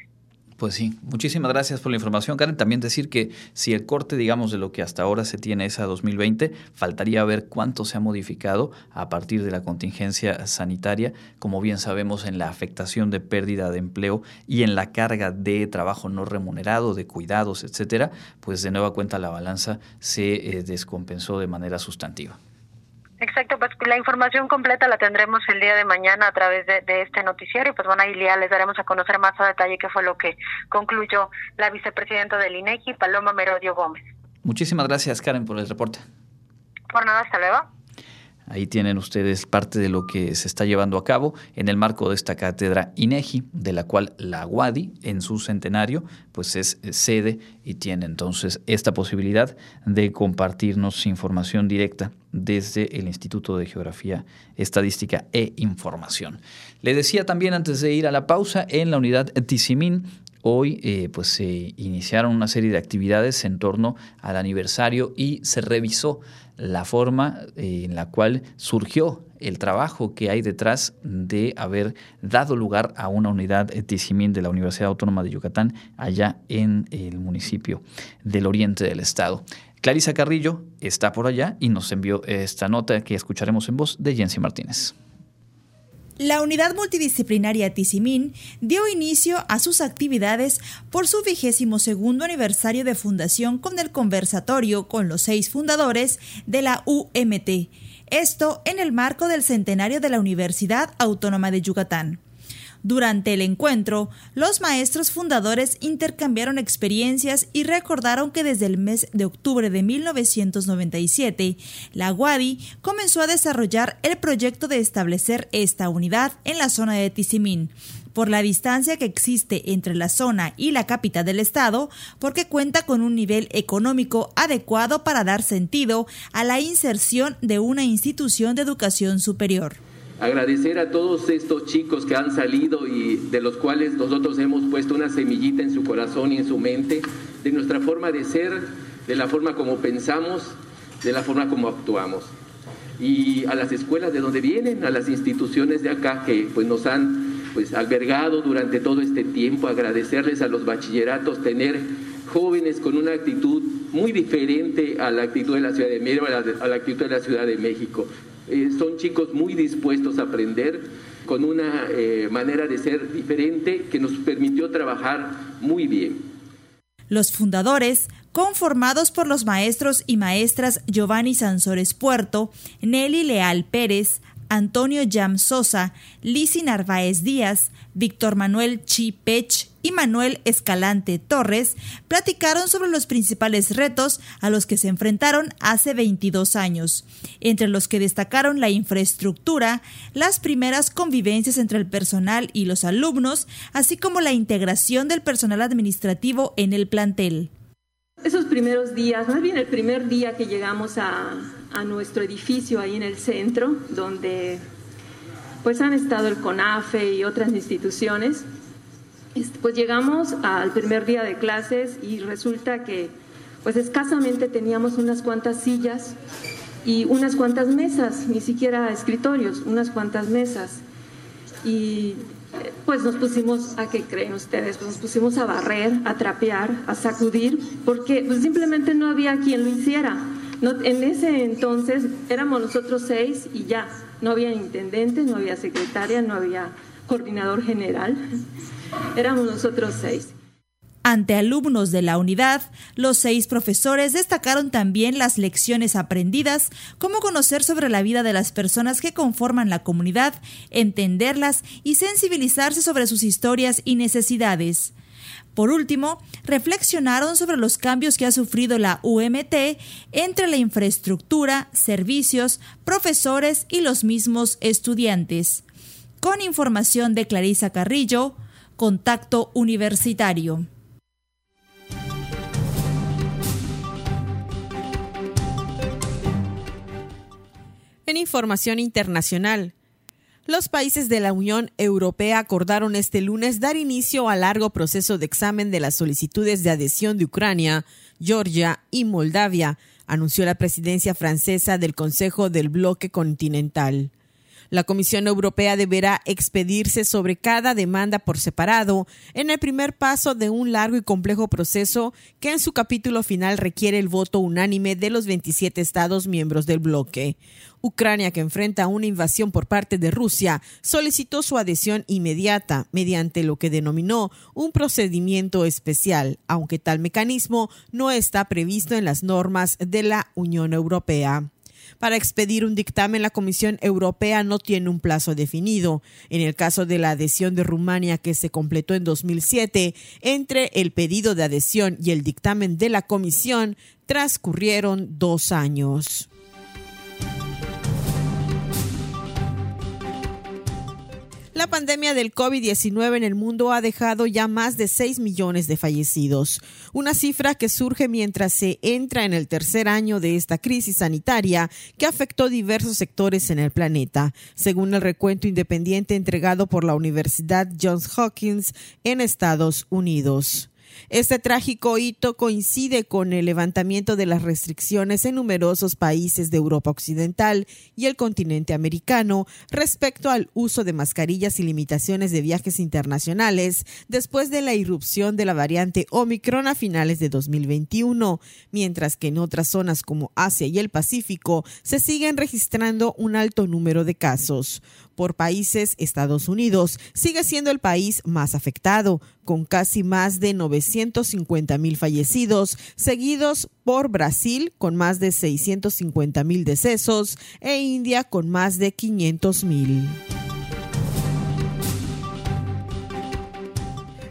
Pues sí, muchísimas gracias por la información, Karen. También decir que si el corte, digamos, de lo que hasta ahora se tiene es a 2020, faltaría ver cuánto se ha modificado a partir de la contingencia sanitaria, como bien sabemos, en la afectación de pérdida de empleo y en la carga de trabajo no remunerado, de cuidados, etcétera, pues de nueva cuenta la balanza se eh, descompensó de manera sustantiva. Exacto, pues la información completa la tendremos el día de mañana a través de, de este noticiario. Pues bueno, ahí les daremos a conocer más a detalle qué fue lo que concluyó la vicepresidenta del INEGI, Paloma Merodio Gómez. Muchísimas gracias, Karen, por el reporte. Por nada, hasta luego. Ahí tienen ustedes parte de lo que se está llevando a cabo en el marco de esta cátedra INEGI, de la cual la UADI, en su centenario, pues es sede y tiene entonces esta posibilidad de compartirnos información directa desde el Instituto de Geografía, Estadística e Información. Le decía también antes de ir a la pausa, en la unidad Tizimín Hoy eh, pues se iniciaron una serie de actividades en torno al aniversario y se revisó la forma en la cual surgió el trabajo que hay detrás de haber dado lugar a una unidad Tizimín de la Universidad Autónoma de Yucatán allá en el municipio del oriente del estado. Clarisa Carrillo está por allá y nos envió esta nota que escucharemos en voz de Jensi Martínez. La unidad multidisciplinaria Tizimín dio inicio a sus actividades por su vigésimo segundo aniversario de fundación con el conversatorio con los seis fundadores de la UMT. Esto en el marco del centenario de la Universidad Autónoma de Yucatán. Durante el encuentro, los maestros fundadores intercambiaron experiencias y recordaron que desde el mes de octubre de 1997, la Wadi comenzó a desarrollar el proyecto de establecer esta unidad en la zona de Tizimín, por la distancia que existe entre la zona y la capital del estado, porque cuenta con un nivel económico adecuado para dar sentido a la inserción de una institución de educación superior agradecer a todos estos chicos que han salido y de los cuales nosotros hemos puesto una semillita en su corazón y en su mente, de nuestra forma de ser, de la forma como pensamos, de la forma como actuamos. Y a las escuelas de donde vienen, a las instituciones de acá que pues, nos han pues, albergado durante todo este tiempo, agradecerles a los bachilleratos tener jóvenes con una actitud muy diferente a la actitud de la Ciudad de México, a la actitud de la Ciudad de México. Eh, son chicos muy dispuestos a aprender con una eh, manera de ser diferente que nos permitió trabajar muy bien. Los fundadores, conformados por los maestros y maestras Giovanni Sansores Puerto, Nelly Leal Pérez, Antonio Yam Sosa, Lisi Narváez Díaz, Víctor Manuel Chipech y Manuel Escalante Torres platicaron sobre los principales retos a los que se enfrentaron hace 22 años, entre los que destacaron la infraestructura, las primeras convivencias entre el personal y los alumnos, así como la integración del personal administrativo en el plantel. Esos primeros días, más bien el primer día que llegamos a, a nuestro edificio ahí en el centro, donde pues han estado el CONAFE y otras instituciones, pues llegamos al primer día de clases y resulta que pues escasamente teníamos unas cuantas sillas y unas cuantas mesas, ni siquiera escritorios, unas cuantas mesas. Y pues nos pusimos, ¿a qué creen ustedes? Pues nos pusimos a barrer, a trapear, a sacudir, porque pues simplemente no había quien lo hiciera. En ese entonces éramos nosotros seis y ya, no había intendente, no había secretaria, no había coordinador general. Éramos nosotros seis. Ante alumnos de la unidad, los seis profesores destacaron también las lecciones aprendidas, cómo conocer sobre la vida de las personas que conforman la comunidad, entenderlas y sensibilizarse sobre sus historias y necesidades. Por último, reflexionaron sobre los cambios que ha sufrido la UMT entre la infraestructura, servicios, profesores y los mismos estudiantes. Con información de Clarisa Carrillo, Contacto Universitario. En información internacional, los países de la Unión Europea acordaron este lunes dar inicio al largo proceso de examen de las solicitudes de adhesión de Ucrania, Georgia y Moldavia, anunció la presidencia francesa del Consejo del Bloque Continental. La Comisión Europea deberá expedirse sobre cada demanda por separado en el primer paso de un largo y complejo proceso que en su capítulo final requiere el voto unánime de los 27 Estados miembros del bloque. Ucrania, que enfrenta una invasión por parte de Rusia, solicitó su adhesión inmediata mediante lo que denominó un procedimiento especial, aunque tal mecanismo no está previsto en las normas de la Unión Europea. Para expedir un dictamen, la Comisión Europea no tiene un plazo definido. En el caso de la adhesión de Rumania que se completó en 2007, entre el pedido de adhesión y el dictamen de la Comisión transcurrieron dos años. La pandemia del COVID-19 en el mundo ha dejado ya más de 6 millones de fallecidos, una cifra que surge mientras se entra en el tercer año de esta crisis sanitaria que afectó diversos sectores en el planeta, según el recuento independiente entregado por la Universidad Johns Hopkins en Estados Unidos. Este trágico hito coincide con el levantamiento de las restricciones en numerosos países de Europa Occidental y el continente americano respecto al uso de mascarillas y limitaciones de viajes internacionales después de la irrupción de la variante Omicron a finales de 2021, mientras que en otras zonas como Asia y el Pacífico se siguen registrando un alto número de casos. Por países Estados Unidos sigue siendo el país más afectado, con casi más de 950 mil fallecidos, seguidos por Brasil con más de 650 mil decesos e India con más de 500 mil.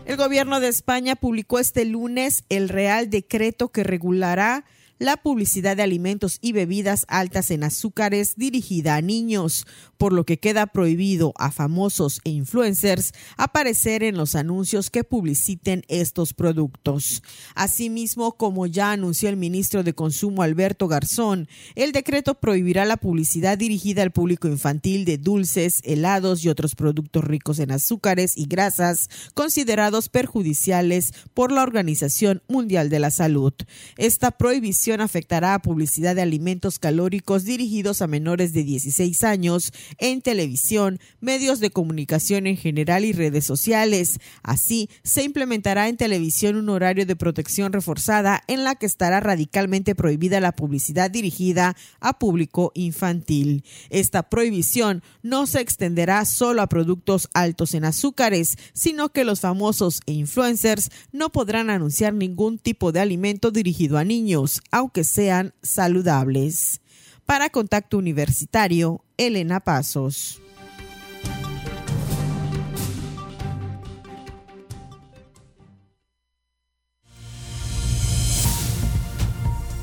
El gobierno de España publicó este lunes el Real Decreto que regulará la publicidad de alimentos y bebidas altas en azúcares dirigida a niños, por lo que queda prohibido a famosos e influencers aparecer en los anuncios que publiciten estos productos. Asimismo, como ya anunció el ministro de Consumo Alberto Garzón, el decreto prohibirá la publicidad dirigida al público infantil de dulces, helados y otros productos ricos en azúcares y grasas considerados perjudiciales por la Organización Mundial de la Salud. Esta prohibición afectará a publicidad de alimentos calóricos dirigidos a menores de 16 años en televisión, medios de comunicación en general y redes sociales. Así, se implementará en televisión un horario de protección reforzada en la que estará radicalmente prohibida la publicidad dirigida a público infantil. Esta prohibición no se extenderá solo a productos altos en azúcares, sino que los famosos e influencers no podrán anunciar ningún tipo de alimento dirigido a niños, aunque sean saludables. Para Contacto Universitario, Elena Pasos.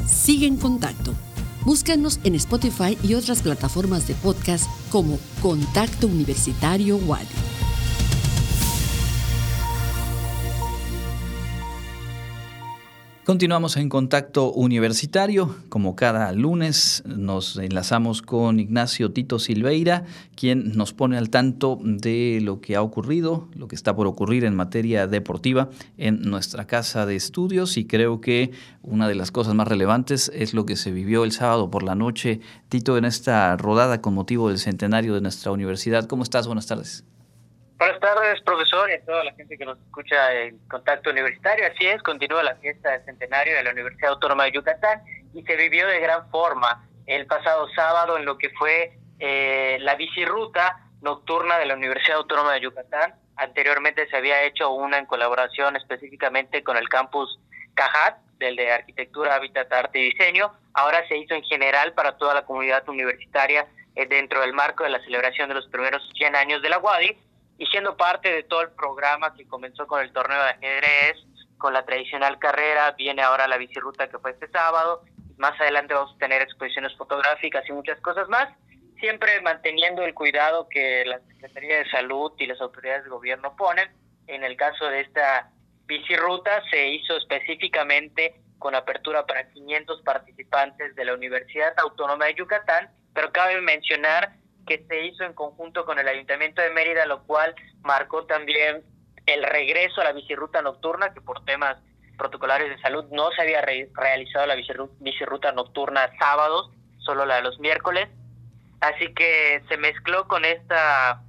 Sigue en contacto. Búscanos en Spotify y otras plataformas de podcast como Contacto Universitario Wadi. Continuamos en contacto universitario. Como cada lunes nos enlazamos con Ignacio Tito Silveira, quien nos pone al tanto de lo que ha ocurrido, lo que está por ocurrir en materia deportiva en nuestra casa de estudios y creo que una de las cosas más relevantes es lo que se vivió el sábado por la noche, Tito, en esta rodada con motivo del centenario de nuestra universidad. ¿Cómo estás? Buenas tardes. Buenas tardes, profesor, y a toda la gente que nos escucha en Contacto Universitario. Así es, continúa la fiesta del centenario de la Universidad Autónoma de Yucatán y se vivió de gran forma el pasado sábado en lo que fue eh, la bicirruta nocturna de la Universidad Autónoma de Yucatán. Anteriormente se había hecho una en colaboración específicamente con el campus Cajat, del de Arquitectura, Hábitat, Arte y Diseño. Ahora se hizo en general para toda la comunidad universitaria eh, dentro del marco de la celebración de los primeros 100 años de la UADI y siendo parte de todo el programa que comenzó con el torneo de ajedrez, con la tradicional carrera, viene ahora la bicirruta que fue este sábado, más adelante vamos a tener exposiciones fotográficas y muchas cosas más, siempre manteniendo el cuidado que la Secretaría de Salud y las autoridades de gobierno ponen. En el caso de esta bicirruta se hizo específicamente con apertura para 500 participantes de la Universidad Autónoma de Yucatán, pero cabe mencionar que se hizo en conjunto con el Ayuntamiento de Mérida, lo cual marcó también el regreso a la bicirruta nocturna, que por temas protocolares de salud no se había realizado la bicirruta nocturna sábados, solo la de los miércoles. Así que se mezcló con esta,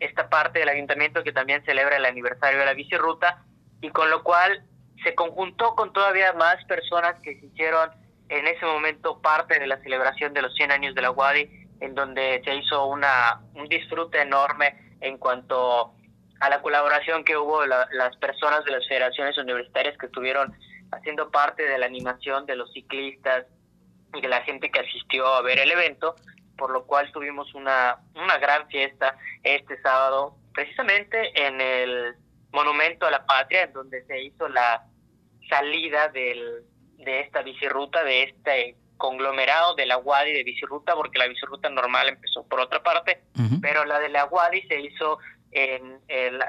esta parte del ayuntamiento que también celebra el aniversario de la bicirruta y con lo cual se conjuntó con todavía más personas que se hicieron en ese momento parte de la celebración de los 100 años de la UADI en donde se hizo una, un disfrute enorme en cuanto a la colaboración que hubo las personas de las federaciones universitarias que estuvieron haciendo parte de la animación de los ciclistas y de la gente que asistió a ver el evento, por lo cual tuvimos una, una gran fiesta este sábado, precisamente en el Monumento a la Patria, en donde se hizo la salida del, de esta bicirruta, de este conglomerado de la Wadi de bicirruta, porque la bicirruta normal empezó por otra parte, pero la de la Wadi se hizo en, el,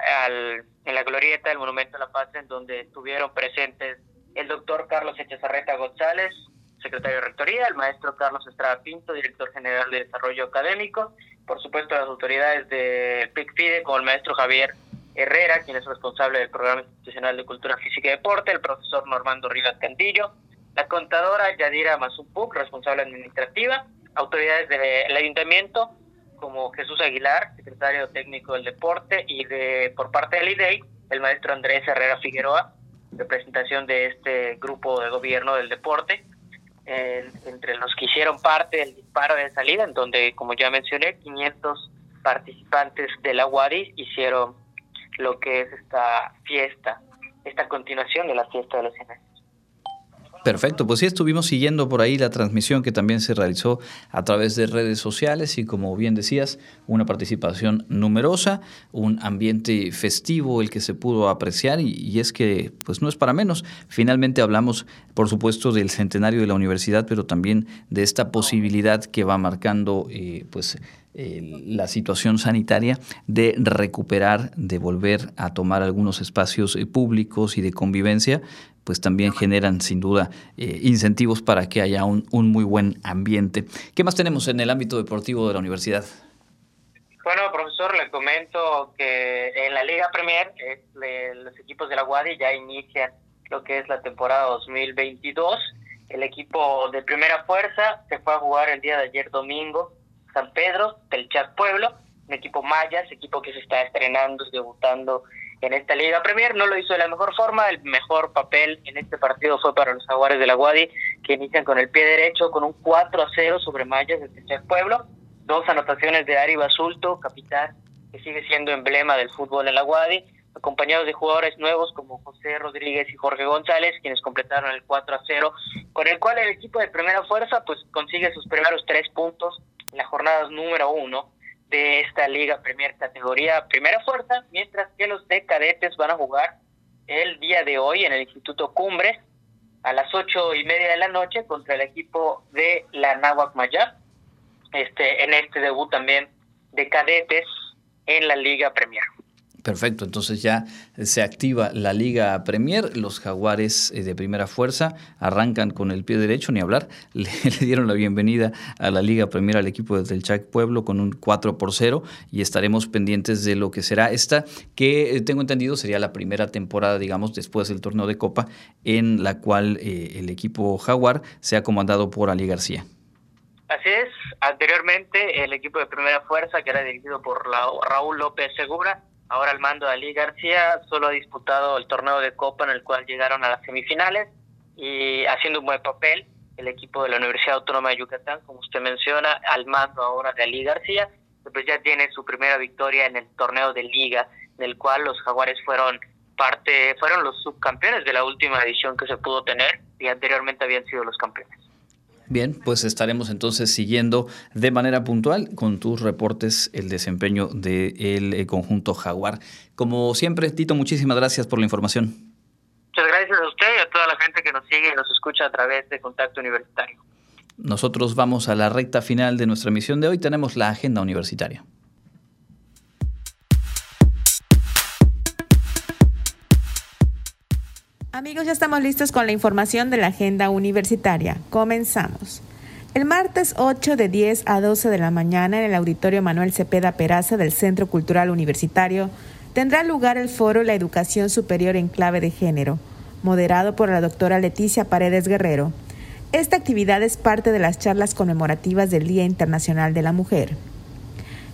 en la glorieta del Monumento a la Patria, en donde estuvieron presentes el doctor Carlos Echezarreta González, secretario de Rectoría, el maestro Carlos Estrada Pinto, director general de Desarrollo Académico, por supuesto las autoridades del PICFIDE, como el maestro Javier Herrera, quien es responsable del Programa Institucional de Cultura Física y Deporte, el profesor Normando Rivas Cantillo, la contadora Yadira Mazupuc, responsable administrativa, autoridades del ayuntamiento, como Jesús Aguilar, secretario técnico del deporte, y de por parte del IDEI, el maestro Andrés Herrera Figueroa, representación de este grupo de gobierno del deporte, entre los que hicieron parte del disparo de salida, en donde, como ya mencioné, 500 participantes de la UADI hicieron lo que es esta fiesta, esta continuación de la fiesta de los 100 Perfecto, pues sí estuvimos siguiendo por ahí la transmisión que también se realizó a través de redes sociales y como bien decías, una participación numerosa, un ambiente festivo el que se pudo apreciar y, es que pues no es para menos. Finalmente hablamos por supuesto del centenario de la universidad, pero también de esta posibilidad que va marcando eh, pues la situación sanitaria de recuperar, de volver a tomar algunos espacios eh, públicos y de convivencia, pues también generan sin duda eh, incentivos para que haya un, muy buen ambiente. ¿Qué más tenemos en el ámbito deportivo de la universidad? Bueno, profesor, le comento que en la Liga Premier los equipos de la Guadi ya inician lo que es la temporada 2022. El equipo de primera fuerza se fue a jugar el día de ayer domingo, San Pedro, Telchac Pueblo, un equipo mayas, equipo que se está estrenando, debutando en esta Liga Premier. No lo hizo de la mejor forma. El mejor papel en este partido fue para los Jaguares de la Guadi, que inician con el pie derecho con un 4 a 0 sobre Mayas de Tercer Pueblo. Dos anotaciones de Ari Basulto, capitán, que sigue siendo emblema del fútbol en la Guadi, acompañados de jugadores nuevos como José Rodríguez y Jorge González, quienes completaron el 4 a 0, con el cual el equipo de primera fuerza pues consigue sus primeros tres puntos en la jornada número uno de esta Liga Premier categoría Primera Fuerza, mientras que los de cadetes van a jugar el día de hoy en el Instituto Cumbres a las ocho y media de la noche contra el equipo de la Nahuac Mayab, este, en este debut también de cadetes en la Liga Premier. Perfecto, entonces ya se activa la Liga Premier, los jaguares eh, de primera fuerza arrancan con el pie derecho, ni hablar, le, dieron la bienvenida a la Liga Premier al equipo del Chac Pueblo con un 4 por 0 y estaremos pendientes de lo que será esta, que eh, tengo entendido sería la primera temporada, digamos, después del torneo de Copa, en la cual eh, el equipo jaguar sea comandado por Ali García. Así es, anteriormente el equipo de primera fuerza, que era dirigido por Raúl López Segura, ahora al mando de Ali García, solo ha disputado el torneo de Copa en el cual llegaron a las semifinales y haciendo un buen papel el equipo de la Universidad Autónoma de Yucatán, como usted menciona, al mando ahora de Ali García, pues ya tiene su primera victoria en el torneo de liga, del cual los jaguares fueron parte, fueron los subcampeones de la última edición que se pudo tener y anteriormente habían sido los campeones. Bien, pues estaremos entonces siguiendo de manera puntual con tus reportes el desempeño del eh, conjunto Jaguar. Como siempre, Tito, muchísimas gracias por la información. Muchas gracias a usted y a toda la gente que nos sigue y nos escucha a través de Contacto Universitario. Nosotros vamos a la recta final de nuestra emisión de hoy. Tenemos la agenda universitaria. Amigos, ya estamos listos con la información de la agenda universitaria. Comenzamos. El martes 8 de 10 a 12 de la mañana en el Auditorio Manuel Cepeda Peraza del Centro Cultural Universitario tendrá lugar el foro La Educación Superior en Clave de Género, moderado por la doctora Leticia Paredes Guerrero. Esta actividad es parte de las charlas conmemorativas del Día Internacional de la Mujer.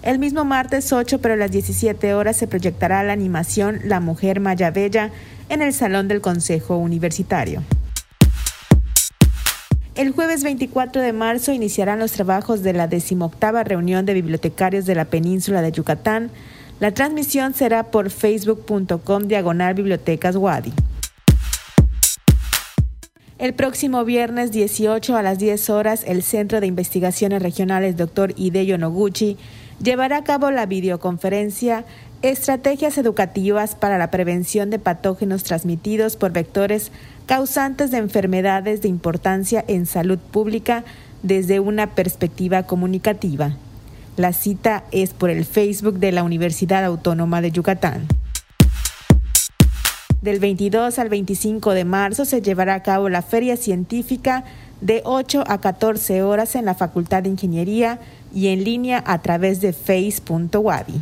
El mismo martes 8, pero a las 17 horas, se proyectará la animación La Mujer Maya Bella en el Salón del Consejo Universitario. El jueves 24 de marzo iniciarán los trabajos de la decimoctava reunión de bibliotecarios de la península de Yucatán. La transmisión será por facebook.com diagonal bibliotecas Wadi. El próximo viernes 18 a las 10 horas, el Centro de Investigaciones Regionales Dr. Hideyo Noguchi llevará a cabo la videoconferencia Estrategias educativas para la prevención de patógenos transmitidos por vectores causantes de enfermedades de importancia en salud pública desde una perspectiva comunicativa. La cita es por el Facebook de la Universidad Autónoma de Yucatán. Del 22 al 25 de marzo se llevará a cabo la Feria Científica de 8 a 14 horas en la Facultad de Ingeniería y en línea a través de face.wadi.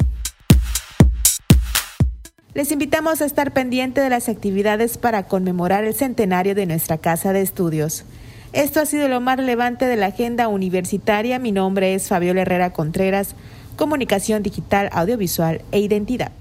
Les invitamos a estar pendiente de las actividades para conmemorar el centenario de nuestra casa de estudios. Esto ha sido lo más relevante de la agenda universitaria. Mi nombre es Fabiola Herrera Contreras, Comunicación Digital, Audiovisual e Identidad.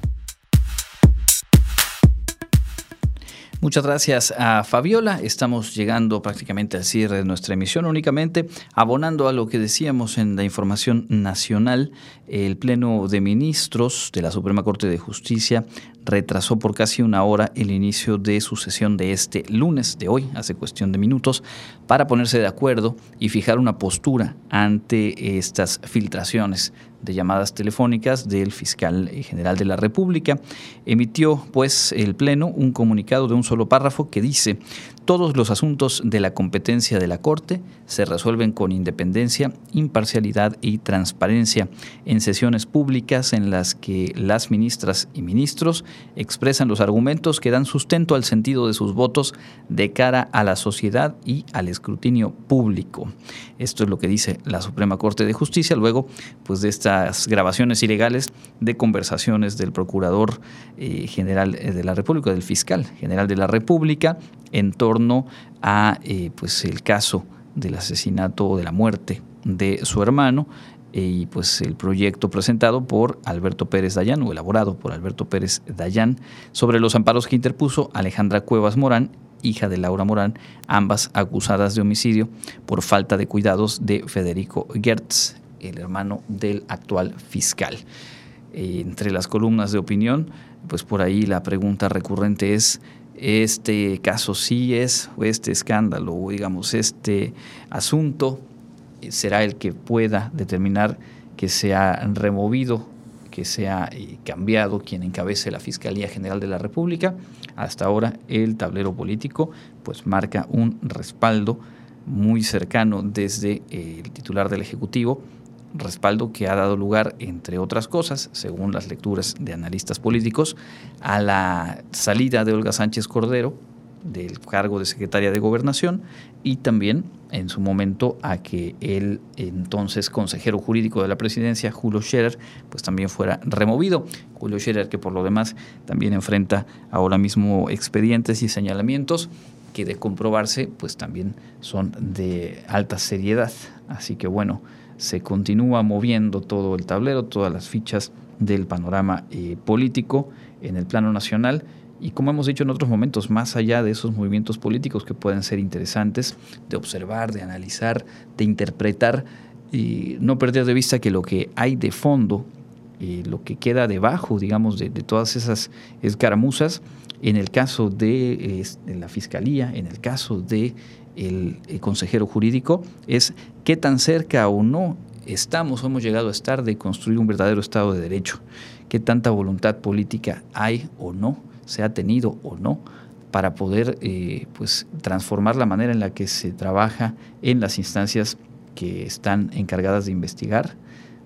Muchas gracias a Fabiola. Estamos llegando prácticamente al cierre de nuestra emisión, únicamente abonando a lo que decíamos en la información nacional. El Pleno de Ministros de la Suprema Corte de Justicia retrasó por casi una hora el inicio de su sesión de este lunes, de hoy, hace cuestión de minutos, para ponerse de acuerdo y fijar una postura ante estas filtraciones de llamadas telefónicas del fiscal general de la República. Emitió, pues, el Pleno un comunicado de un solo párrafo que dice, todos los asuntos de la competencia de la Corte se resuelven con independencia, imparcialidad y transparencia en sesiones públicas en las que las ministras y ministros expresan los argumentos que dan sustento al sentido de sus votos de cara a la sociedad y al escrutinio público. Esto es lo que dice la Suprema Corte de Justicia luego pues de estas grabaciones ilegales de conversaciones del Procurador eh, General eh, de la República, del Fiscal General de la República en torno a eh, pues el caso del asesinato o de la muerte de su hermano y pues el proyecto presentado por Alberto Pérez Dayán o elaborado por Alberto Pérez Dayán sobre los amparos que interpuso Alejandra Cuevas Morán, hija de Laura Morán, ambas acusadas de homicidio por falta de cuidados de Federico Gertz, el hermano del actual fiscal. entre las columnas de opinión, pues por ahí la pregunta recurrente es este caso sí es, o este escándalo, o digamos, este asunto será el que pueda determinar que sea removido, que sea eh, cambiado quien encabece la Fiscalía General de la República. Hasta ahora el tablero político pues marca un respaldo muy cercano desde el titular del Ejecutivo respaldo que ha dado lugar, entre otras cosas, según las lecturas de analistas políticos, a la salida de Olga Sánchez Cordero del cargo de secretaria de gobernación y también en su momento a que el entonces consejero jurídico de la presidencia, Julio Scherer, pues también fuera removido. Julio Scherer que por lo demás también enfrenta ahora mismo expedientes y señalamientos que de comprobarse pues también son de alta seriedad. Así que bueno, se continúa moviendo todo el tablero, todas las fichas del panorama eh, político en el plano nacional y como hemos dicho en otros momentos, más allá de esos movimientos políticos que pueden ser interesantes de observar, de analizar, de interpretar y no perder de vista que lo que hay de fondo, y lo que queda debajo, digamos, de, todas esas escaramuzas, en el caso de, la Fiscalía, en el caso de el, consejero jurídico es qué tan cerca o no estamos o hemos llegado a estar de construir un verdadero Estado de Derecho, qué tanta voluntad política hay o no, se ha tenido o no para poder eh, pues, transformar la manera en la que se trabaja en las instancias que están encargadas de investigar,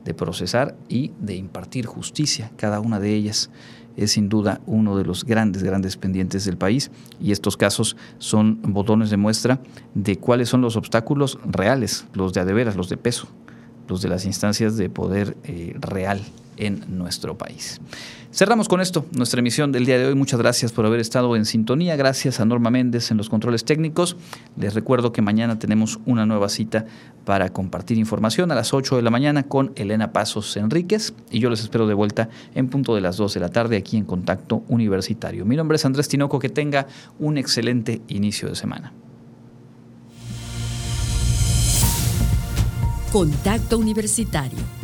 de procesar y de impartir justicia, cada una de ellas es sin duda uno de los grandes, grandes pendientes del país y estos casos son botones de muestra de cuáles son los obstáculos reales, los de adeveras, los de peso, los de las instancias de poder eh, real en nuestro país. Cerramos con esto nuestra emisión del día de hoy. Muchas gracias por haber estado en sintonía. Gracias a Norma Méndez en los controles técnicos. Les recuerdo que mañana tenemos una nueva cita para compartir información a las 8 de la mañana con Elena Pasos Enríquez y yo les espero de vuelta en punto de las 2 de la tarde aquí en Contacto Universitario. Mi nombre es Andrés Tinoco. Que tenga un excelente inicio de semana. Contacto Universitario.